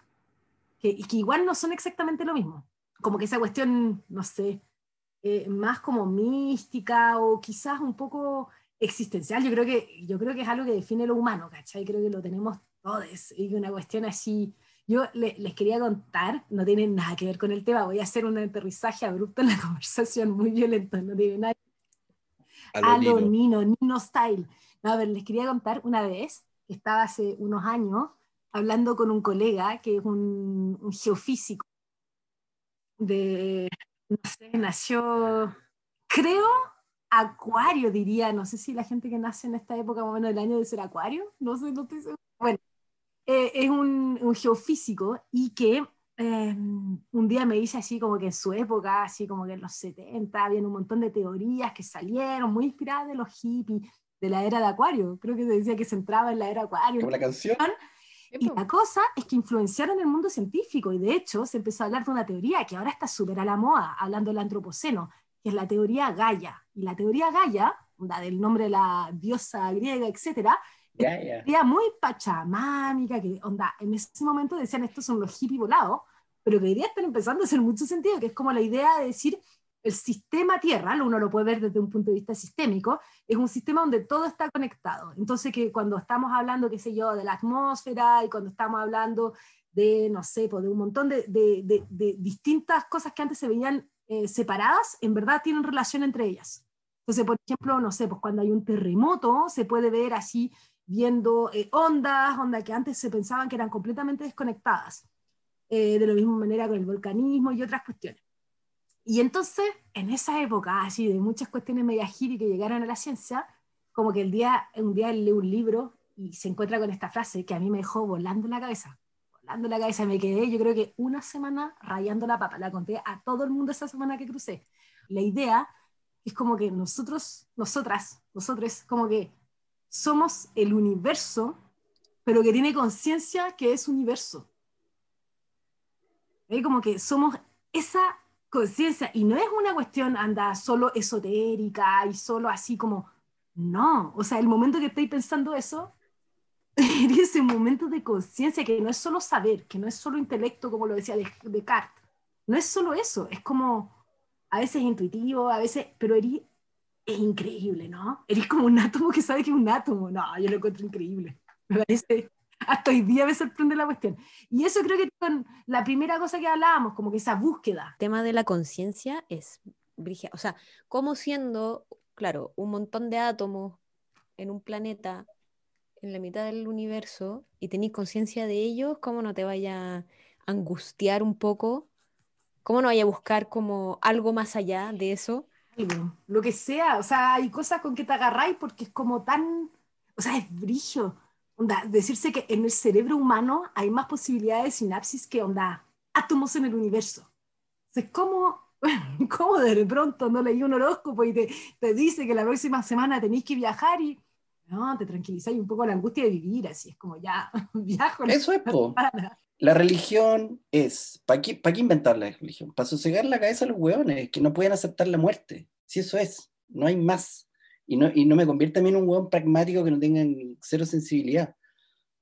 que, y que igual no son exactamente lo mismo. Como que esa cuestión, no sé, eh, más como mística o quizás un poco existencial, yo creo, que, yo creo que es algo que define lo humano, ¿cachai? Creo que lo tenemos todos, y una cuestión así... Yo les quería contar, no tiene nada que ver con el tema, voy a hacer un aterrizaje abrupto en la (laughs) conversación, muy violento, no tiene nada a lo, Nino. Nino, Style. a ver, les quería contar una vez, que estaba hace unos años hablando con un colega que es un, geofísico de, no sé, nació, creo, Acuario, diría, no sé si la gente que nace en esta época más o menos del año debe ser Acuario, no sé, no estoy seguro. Bueno, eh, es un, un, geofísico y que Em, un día me dice así como que en su época, así como que en los 70, había un montón de teorías que salieron muy inspiradas de los hippies, de la era de Acuario. Creo que se decía que se entraba en la era Acuario. Como la canción. Y la cosa es que influenciaron el mundo científico y de hecho se empezó a hablar de una teoría que ahora está súper a la moda, hablando del antropoceno, que es la teoría Gaia. Y la teoría Gaia, la del nombre de la diosa griega, etcétera, era muy pachamámica, que onda, en ese momento decían estos son los hippies volados, pero que hoy día están empezando a hacer mucho sentido, que es como la idea de decir el sistema Tierra, uno lo puede ver desde un punto de vista sistémico, es un sistema donde todo está conectado. Entonces, que cuando estamos hablando, qué sé yo, de la atmósfera y cuando estamos hablando de, no sé, pues de un montón de, distintas cosas que antes se veían eh, separadas, en verdad tienen relación entre ellas. Entonces, por ejemplo, no sé, pues cuando hay un terremoto, se puede ver así viendo eh, ondas, ondas que antes se pensaban que eran completamente desconectadas. Eh, de la misma manera con el volcanismo y otras cuestiones. Y entonces, en esa época, así de muchas cuestiones media hippie que llegaron a la ciencia, como que el día, un día él lee un libro y se encuentra con esta frase que a mí me dejó volando la cabeza. Volando la cabeza, me quedé yo creo que una semana rayando la papa. La conté a todo el mundo esa semana que crucé. La idea es como que nosotros, nosotras, nosotros, como que somos el universo, pero que tiene conciencia que es universo. ¿Eh? Como que somos esa conciencia, y no es una cuestión, anda, solo esotérica y solo así como, no, o sea, el momento que estoy pensando eso, (laughs) es ese momento de conciencia que no es solo saber, que no es solo intelecto, como lo decía Descartes, no es solo eso, es como, a veces intuitivo, a veces, pero eres es increíble, ¿no? Eres como un átomo que sabe que es un átomo. No, yo lo encuentro increíble. Me parece, hasta hoy día me sorprende la cuestión. Y eso creo que con la primera cosa que hablábamos, como que esa búsqueda. El tema de la conciencia es, o sea, como siendo, claro, un montón de átomos en un planeta en la mitad del universo y tenéis conciencia de ellos, ¿cómo no te vaya a angustiar un poco? ¿Cómo no vaya a buscar como algo más allá de eso? lo que sea, o sea, hay cosas con que te agarráis porque es como tan, o sea, es brillo. Onda, decirse que en el cerebro humano hay más posibilidades de sinapsis que onda, átomos en el universo. es como, como de pronto no leí un horóscopo y te, te dice que la próxima semana tenéis que viajar y no, te tranquilizáis un poco la angustia de vivir, así es como ya, (laughs) viajo. Eso es, po. La religión es, ¿para qué, ¿para qué inventar la religión? Para sosegar la cabeza a los hueones que no pueden aceptar la muerte. Si eso es, no hay más. Y no, y no me convierte a mí en un hueón pragmático que no tenga cero sensibilidad.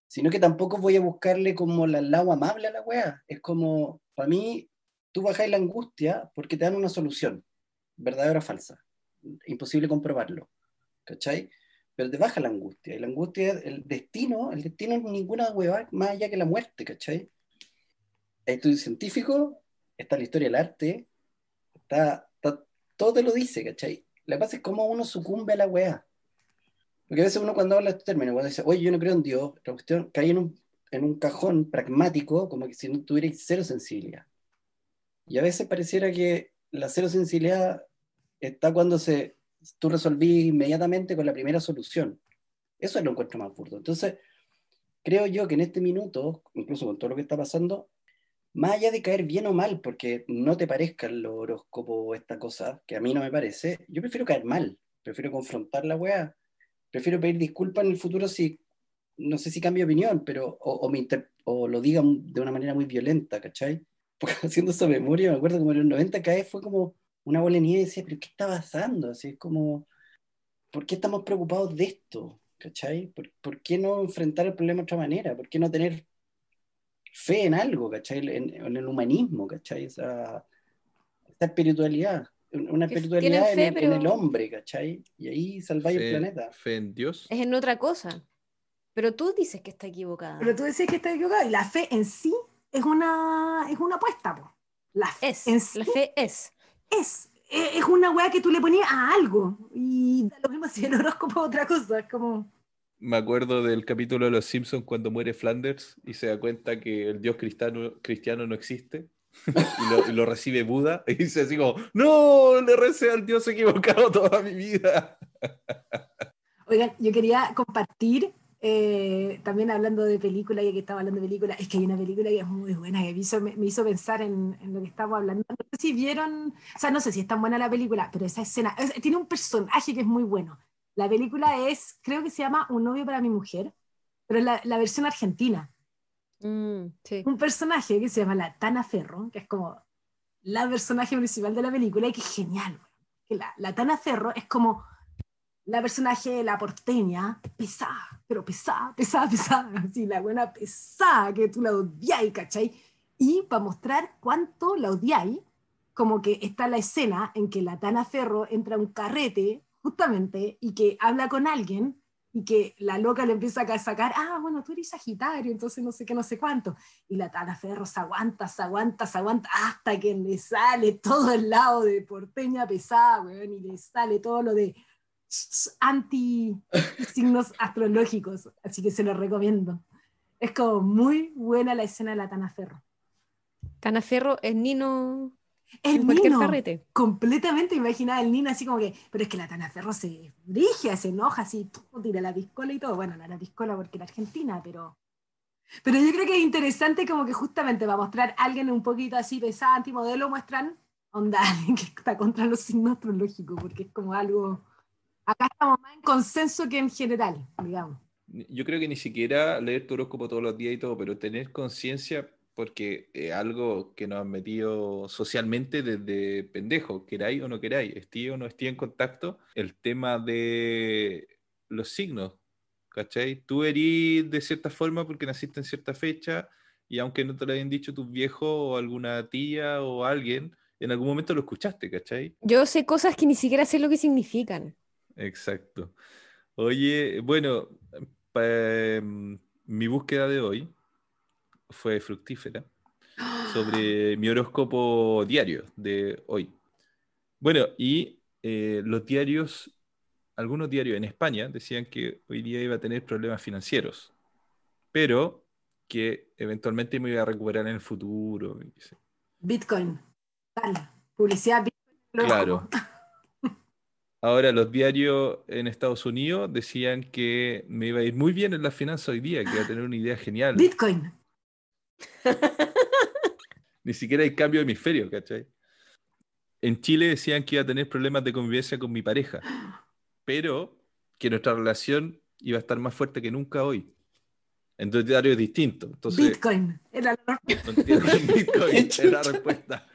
Sino que tampoco voy a buscarle como la lado amable a la wea. Es como, para mí, tú bajas la angustia porque te dan una solución, verdadera o falsa. Imposible comprobarlo. ¿Cachai? pero te baja la angustia. Y la angustia, el destino, el destino es ninguna hueva más allá que la muerte, ¿cachai? Hay estudios científicos, está la historia del arte, está, todo te lo dice, ¿cachai? Que pasa es cómo uno sucumbe a la hueá. Porque a veces uno cuando habla estos términos, cuando dice, oye, yo no creo en Dios, la cuestión cae en un, en un cajón pragmático, como que si no tuvierais cero sensibilidad. Y a veces pareciera que la cero sensibilidad está cuando se tú resolví inmediatamente con la primera solución. Eso es lo encuentro más burdo. Entonces, creo yo que en este minuto, incluso con todo lo que está pasando, más allá de caer bien o mal, porque no te parezca el horóscopo esta cosa, que a mí no me parece, yo prefiero caer mal, prefiero confrontar la weá, prefiero pedir disculpas en el futuro si, no sé si cambio de opinión, pero, o, o, lo digan de una manera muy violenta, ¿cachai? (laughs) Porque haciendo esa memoria, me acuerdo como en los 90 cae fue como una bola de nieve y decía, pero ¿qué está pasando? Así es como, ¿por qué estamos preocupados de esto? ¿Cachai? ¿Por, por qué no enfrentar el problema de otra manera? ¿Por qué no tener fe en algo, ¿cachai? En, en el humanismo, ¿cachai? Esa, esa espiritualidad. Una espiritualidad fe, en, el- en el pero- hombre, ¿cachai? Y ahí salváis el Fe, planeta. fe en Dios. Es en otra cosa. Pero tú dices que está equivocada. Pero tú decís que está equivocado y la fe en sí es una, es una apuesta, po. La fe Es, en sí la fe es. es. Es una weá que tú le ponías a algo. Y da lo mismo si el horóscopo es otra cosa. Es como. Me acuerdo del capítulo de Los Simpsons cuando muere Flanders y se da cuenta que el dios cristiano, cristiano no existe (laughs) y lo, y lo recibe Buda y dice así como, no, le recé al dios equivocado toda mi vida. (laughs) Oigan, yo quería compartir, eh, también hablando de película, ya que estaba hablando de película, es que hay una película que es muy buena, que me hizo, me, me hizo pensar en, en lo que estamos hablando. No sé si vieron, o sea, no sé si es tan buena la película, pero esa escena, es- tiene un personaje que es muy bueno. La película es, creo que se llama Un novio para mi mujer, pero la, la versión argentina. Mm, sí. Un personaje que se llama la Tana Ferro, que es como la personaje principal de la película y que es genial. Que la, la Tana Ferro es como la personaje, la porteña, pesada, pero pesada, pesada, pesada, así, la buena pesada, que tú la odiáis, ¿cachai? Y para mostrar cuánto la odiáis, como que está la escena en que la Tana Ferro entra a un carrete, justamente, y que habla con alguien, y que la loca le empieza a sacar, ah, bueno, tú eres Sagitario, entonces no sé qué, no sé cuánto. Y la Tana Ferro se aguanta, se aguanta, se aguanta, hasta que le sale todo el lado de porteña pesada, weón, y le sale todo lo de anti signos astrológicos, así que se lo recomiendo. Es como muy buena la escena de la Tana Ferro. Tanaferro es Nino El en cualquier Nino, carrete. completamente imaginada el Nino así como que, pero es que la Tana Ferro se brigia, se enoja, así, tira la piscola y todo. Bueno, no era piscola porque era argentina, pero... Pero yo creo que es interesante como que justamente va a mostrar a alguien un poquito así pesado, antimodelo, muestran onda (laughs) alguien que está contra los signos astrológicos, porque es como algo... Acá estamos más en consenso que en general, digamos. Yo creo que ni siquiera leer tu horóscopo todos los días y todo, pero tener conciencia, porque es algo que nos han metido socialmente desde pendejo, queráis o no queráis, esté o no esté en contacto, el tema de los signos, ¿cachai? Tú eres de cierta forma porque naciste en cierta fecha y aunque no te lo hayan dicho tus viejos o alguna tía o alguien, en algún momento lo escuchaste, ¿cachai? Yo sé cosas que ni siquiera sé lo que significan. Exacto. Oye, bueno, em, mi búsqueda de hoy fue fructífera (gasps) sobre mi horóscopo diario de hoy. Bueno, y eh, los diarios, algunos diarios en España decían que hoy día iba a tener problemas financieros, pero que eventualmente me iba a recuperar en el futuro. Bitcoin. Publicidad Bitcoin. Claro. (laughs) Ahora, los diarios en Estados Unidos decían que me iba a ir muy bien en las finanzas hoy día, que iba a tener una idea genial. Bitcoin. (laughs) Ni siquiera hay cambio de hemisferio, ¿cachai? En Chile decían que iba a tener problemas de convivencia con mi pareja, pero que nuestra relación iba a estar más fuerte que nunca hoy. En dos diarios distintos. Entonces, Bitcoin. Era (laughs) (laughs) la- Bitcoin, es la respuesta.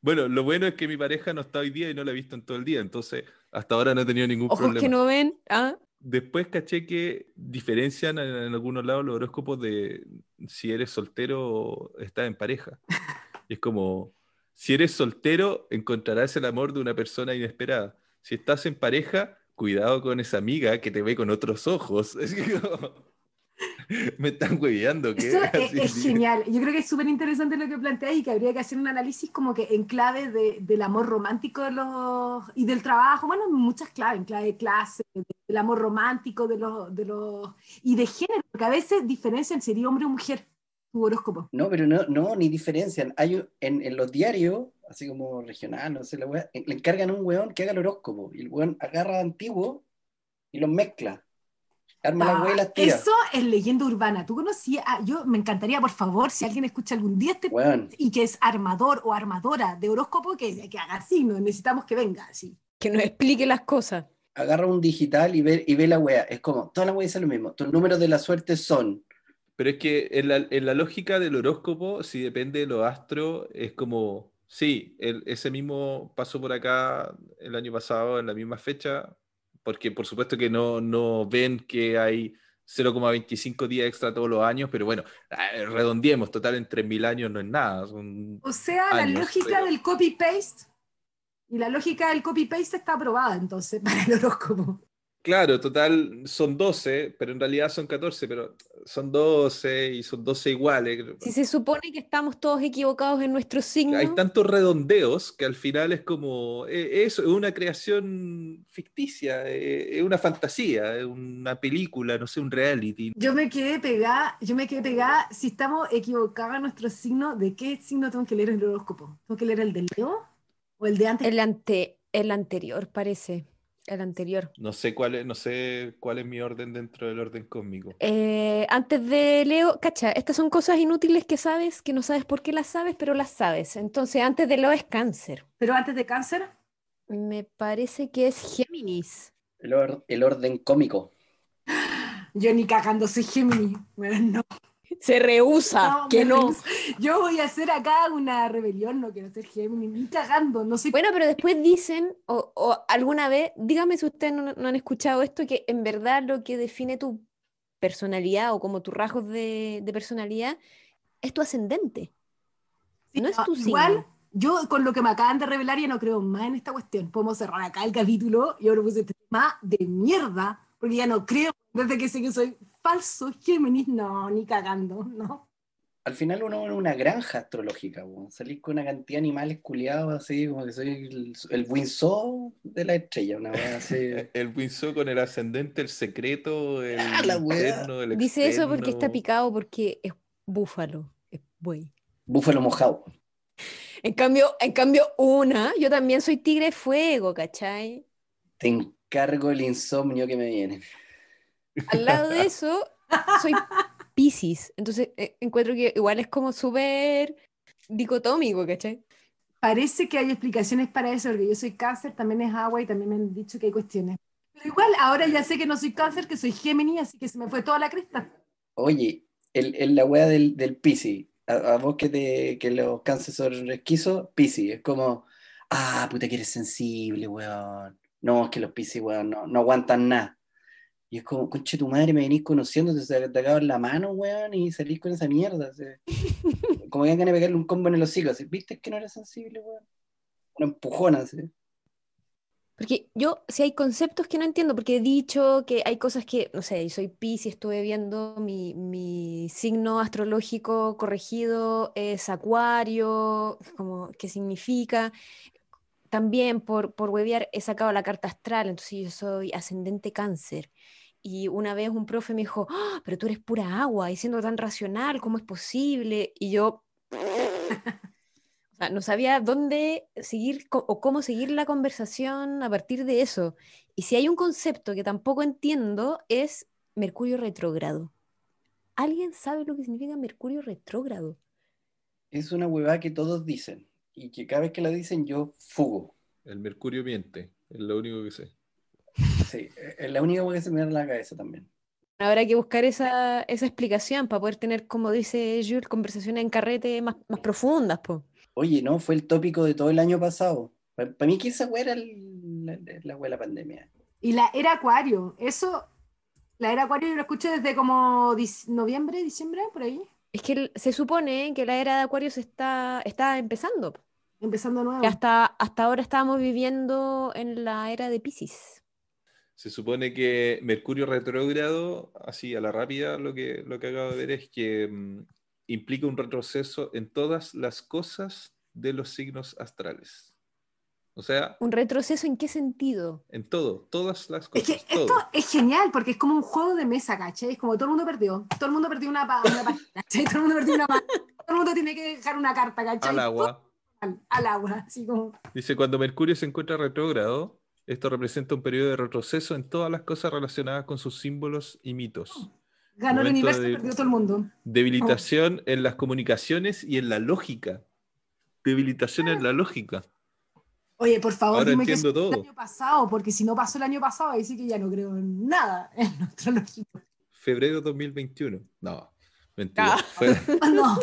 Bueno, lo bueno es que mi pareja no está hoy día y no la he visto en todo el día, entonces hasta ahora no he tenido ningún Ojos problema. que no ven. ¿ah? Después caché que diferencian en, en algunos lados los horóscopos de si eres soltero estás en pareja. Es como, si eres soltero, encontrarás el amor de una persona inesperada. Si estás en pareja, cuidado con esa amiga que te ve con otros ojos. (laughs) Es que como, (laughs) me están hueveando. ¿qué? Eso (laughs) es, genial. Yo creo que es súper interesante lo que planteas y que habría que hacer un análisis como que en clave de- del amor romántico de los, y del trabajo. Bueno, en muchas claves, en clave de clase, del amor romántico de los, de los, y de género, porque a veces diferencian si eres hombre o mujer, tu horóscopo. No, pero no, no, ni diferencian. Hay un- en, en los diarios, así como regional, no sé, la wea, le encargan a un weón que haga el horóscopo. Y el weón agarra antiguo y los mezcla. Arma la wea y las tira. Ah, Eso es leyenda urbana. ¿Tú conocías? ah, yo me encantaría, por favor, si alguien escucha algún día este Weón, y que es armador o armadora de horóscopo, que, que haga así, no necesitamos que venga así. Que nos explique las cosas. agarra un digital y ve, y ve la wea. Es como, toda la wea dice lo mismo. Tus números de la suerte son. Pero es que en la, en la lógica del horóscopo, si depende de los astros, es como, sí, el- ese mismo pasó por acá el año pasado, en la misma fecha, porque por supuesto que no, no ven que hay 0,25 días extra todos los años, pero bueno, eh, redondeemos, total en 3.000 años no es nada. son O sea, la lógica pero- del copy-paste y la lógica del copy-paste está aprobada entonces (laughs) para el horóscopo. Claro, total son 12, pero en realidad son 14, pero son 12 y son 12 iguales. Si se supone que estamos todos equivocados en nuestro signo, Hay tantos redondeos que al final es como, eh, eso, es una creación ficticia, eh, es una fantasía, es una película, no sé, un reality. Yo me quedé pegada, yo me quedé pegada, si estamos equivocados en nuestro signo, ¿de qué signo tengo que leer el horóscopo? ¿Tengo que leer el de Leo? ¿O el de antes? el, ante, el anterior parece, el anterior. No sé cuál es, no sé cuál es mi orden dentro del orden cósmico. Eh, antes de Leo, cacha, estas son cosas inútiles que sabes, que no sabes por qué las sabes, pero las sabes. Entonces, antes de Leo es cáncer. Pero antes de cáncer, Me parece que es Géminis. El, or- el orden cómico. yo ni cagando soy Gemini. Bueno, no. Se rehúsa, No, que no. Yo voy a hacer acá una rebelión, no quiero ser Gemini, ni cagando, no soy Bueno, pero después dicen, o, o alguna vez, dígame si ustedes no, no han escuchado esto, que en verdad lo que define tu personalidad o como tus rasgos de, de personalidad es tu ascendente. Sí, no es tu Igual, signo. yo con lo que me acaban de revelar ya no creo más en esta cuestión. Podemos cerrar acá el capítulo y ahora puse este tema de mierda, porque ya no creo, desde que sé que soy falso Géminis, no, ni cagando, no. Al final uno es una granja astrológica, weón. Salís con una cantidad de animales culiados así, como que soy el, el Winsor de la estrella, una weá así. (laughs) El Winsor con el ascendente, el secreto, el Ah, la interno, el Dice eso porque está picado porque es búfalo, es buey. Búfalo mojado. En cambio, en cambio, una, yo también soy tigre de fuego, ¿cachai? Te encargo el insomnio que me viene. Al lado de eso, soy Piscis. Entonces, eh, encuentro que igual es como súper dicotómico, ¿cachai? Parece que hay explicaciones para eso, porque yo soy cáncer, también es agua y también me han dicho que hay cuestiones. Pero igual, ahora ya sé que no soy cáncer, que soy Géminis, así que se me fue toda la cresta. Oye, el, el- la weá del, del Piscis, a, a vos que, te, que los cánceres son esquizos, Piscis, es como, ah, puta que eres sensible, weón. No, es que los Piscis, weón, no, no aguantan nada. Y es como, conche tu madre, me venís conociendo, te, acabas la mano, weón, y salís con esa mierda. así. (laughs) Como que ganas de pegarle un combo en el hocico, así, ¿viste que no eres sensible, weón? Una empujona, así. Porque yo, si hay conceptos que no entiendo, porque he dicho que hay cosas que, no sé, soy Piscis, estuve viendo mi, mi signo astrológico corregido es Acuario, como qué significa. También por, por huevear he sacado la carta astral, entonces yo soy ascendente cáncer. Y una vez un profe me dijo, "Ah, pero tú eres pura agua, y siendo tan racional, ¿cómo es posible? Y yo, (laughs) o sea, no sabía dónde seguir o cómo seguir la conversación a partir de eso. Y si hay un concepto que tampoco entiendo es Mercurio retrógrado. ¿Alguien sabe lo que significa Mercurio retrógrado? Es una huevada que todos dicen, y que cada vez que la dicen yo fugo. El Mercurio miente, es lo único que sé. Sí, es la única que se me da en la cabeza también. Habrá que buscar esa, esa explicación para poder tener, como dice Jules, conversaciones en carrete más, más profundas. Po. Oye, no, fue el tópico de todo el año pasado. Para mí que esa weá era el- la, la weá de la pandemia. Y la era Acuario, eso, la era Acuario yo lo escuché desde como dic- noviembre, diciembre, por ahí, Es que se supone que la era de Acuario se está, está empezando. empezando nuevo. Que hasta, hasta ahora estábamos viviendo en la era de Pisces. Se supone que Mercurio retrógrado, así a la rápida, lo que, lo que acabo de ver es que mm, implica un retroceso en todas las cosas de los signos astrales. O sea, ¿Un retroceso en qué sentido? en todo, todas las Es cosas. que esto todo. es genial porque es como un juego de mesa, ¿cachai? Es como todo el mundo perdió. Todo el mundo perdió una, pa- una página, (laughs) ¿cachai? Todo el mundo perdió una mano. Todo el mundo tiene que dejar una carta, ¿cachai? Al agua. Al, al agua, así como. Dice, cuando Mercurio se encuentra retrógrado, esto representa un periodo de retroceso en todas las cosas relacionadas con sus símbolos y mitos. Ganó el universo y de- perdió todo el mundo. Debilitación en las comunicaciones y en la lógica. Debilitación en la lógica. Oye, por favor, Ahora dime que eso todo. el año pasado, porque si no pasó el año pasado, ahí sí que ya no creo en nada (laughs) en nuestro lógico. Febrero 2021. No, mentira. Ah. Fue- (laughs) No,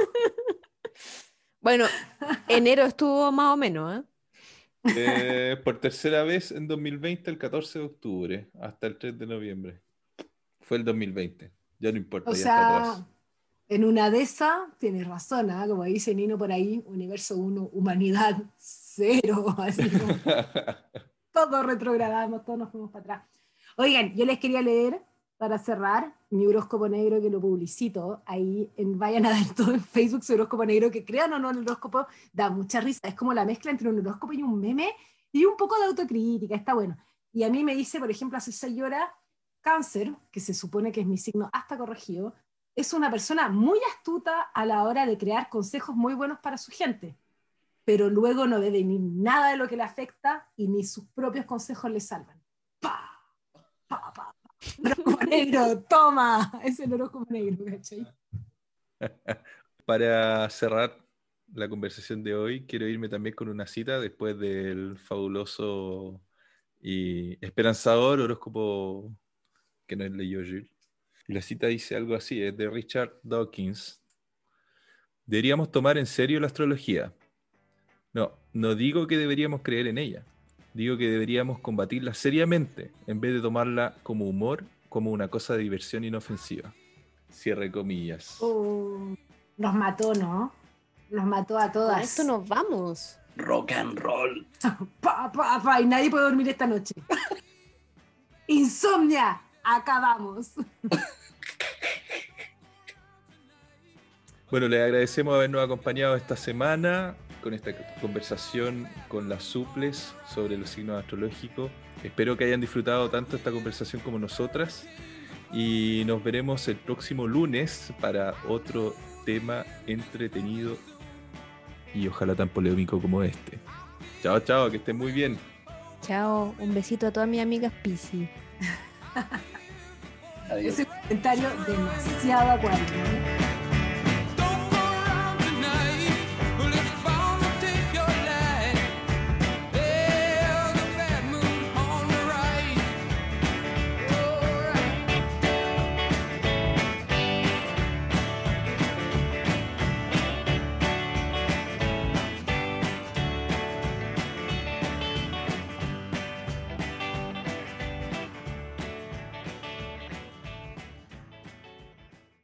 Bueno, enero estuvo más o menos, ¿eh? Eh, por tercera vez en 2020, el 14 de octubre, hasta el 3 de noviembre. Fue el 2020. Ya no importa, O ya está atrás. sea, en una de esas, tienes razón, ¿ah? como dice Nino por ahí, universo 1, humanidad 0, (laughs) así como (laughs) todos retrogradamos, todos nos fuimos para atrás. Oigan, yo les quería leer, para cerrar, mi horóscopo negro que lo publicito, ahí en, vayan a ver todo en Facebook su horóscopo negro, que crean o no, el horóscopo da mucha risa, es como la mezcla entre un horóscopo y un meme, y un poco de autocrítica, está bueno. Y a mí me dice, por ejemplo, hace seis horas, cáncer, que se supone que es mi signo hasta corregido, es una persona muy astuta a la hora de crear consejos muy buenos para su gente, pero luego no debe ni nada de lo que le afecta y ni sus propios consejos le salvan. ¡Pa! ¡Pa, pa, pa! (laughs) (laughs) Negro, toma, es el horóscopo negro, ¿cachai? (laughs) Para cerrar la conversación de hoy, quiero irme también con una cita después del fabuloso y esperanzador horóscopo que nos leyó Jules. Y la cita dice algo así, es de Richard Dawkins. Deberíamos tomar en serio la astrología. No, no digo que deberíamos creer en ella. Digo que deberíamos combatirla seriamente en vez de tomarla como humor, como una cosa de diversión inofensiva. Cierre comillas. Oh, nos mató, ¿no? Nos mató a Con todas. esto nos vamos. Rock and roll. (laughs) Pa, pa, pa, y nadie puede dormir esta noche. Insomnia, acabamos. (laughs) Bueno, les agradecemos habernos acompañado esta semana con esta conversación con las suples sobre los signos astrológicos. Espero que hayan disfrutado tanto esta conversación como nosotras y nos veremos el próximo lunes para otro tema entretenido y ojalá tan polémico como este. Chao, chao, que estén muy bien. Chao, un besito a todas mis amigas Pisi. Adiós. Ese comentario demasiado acuático.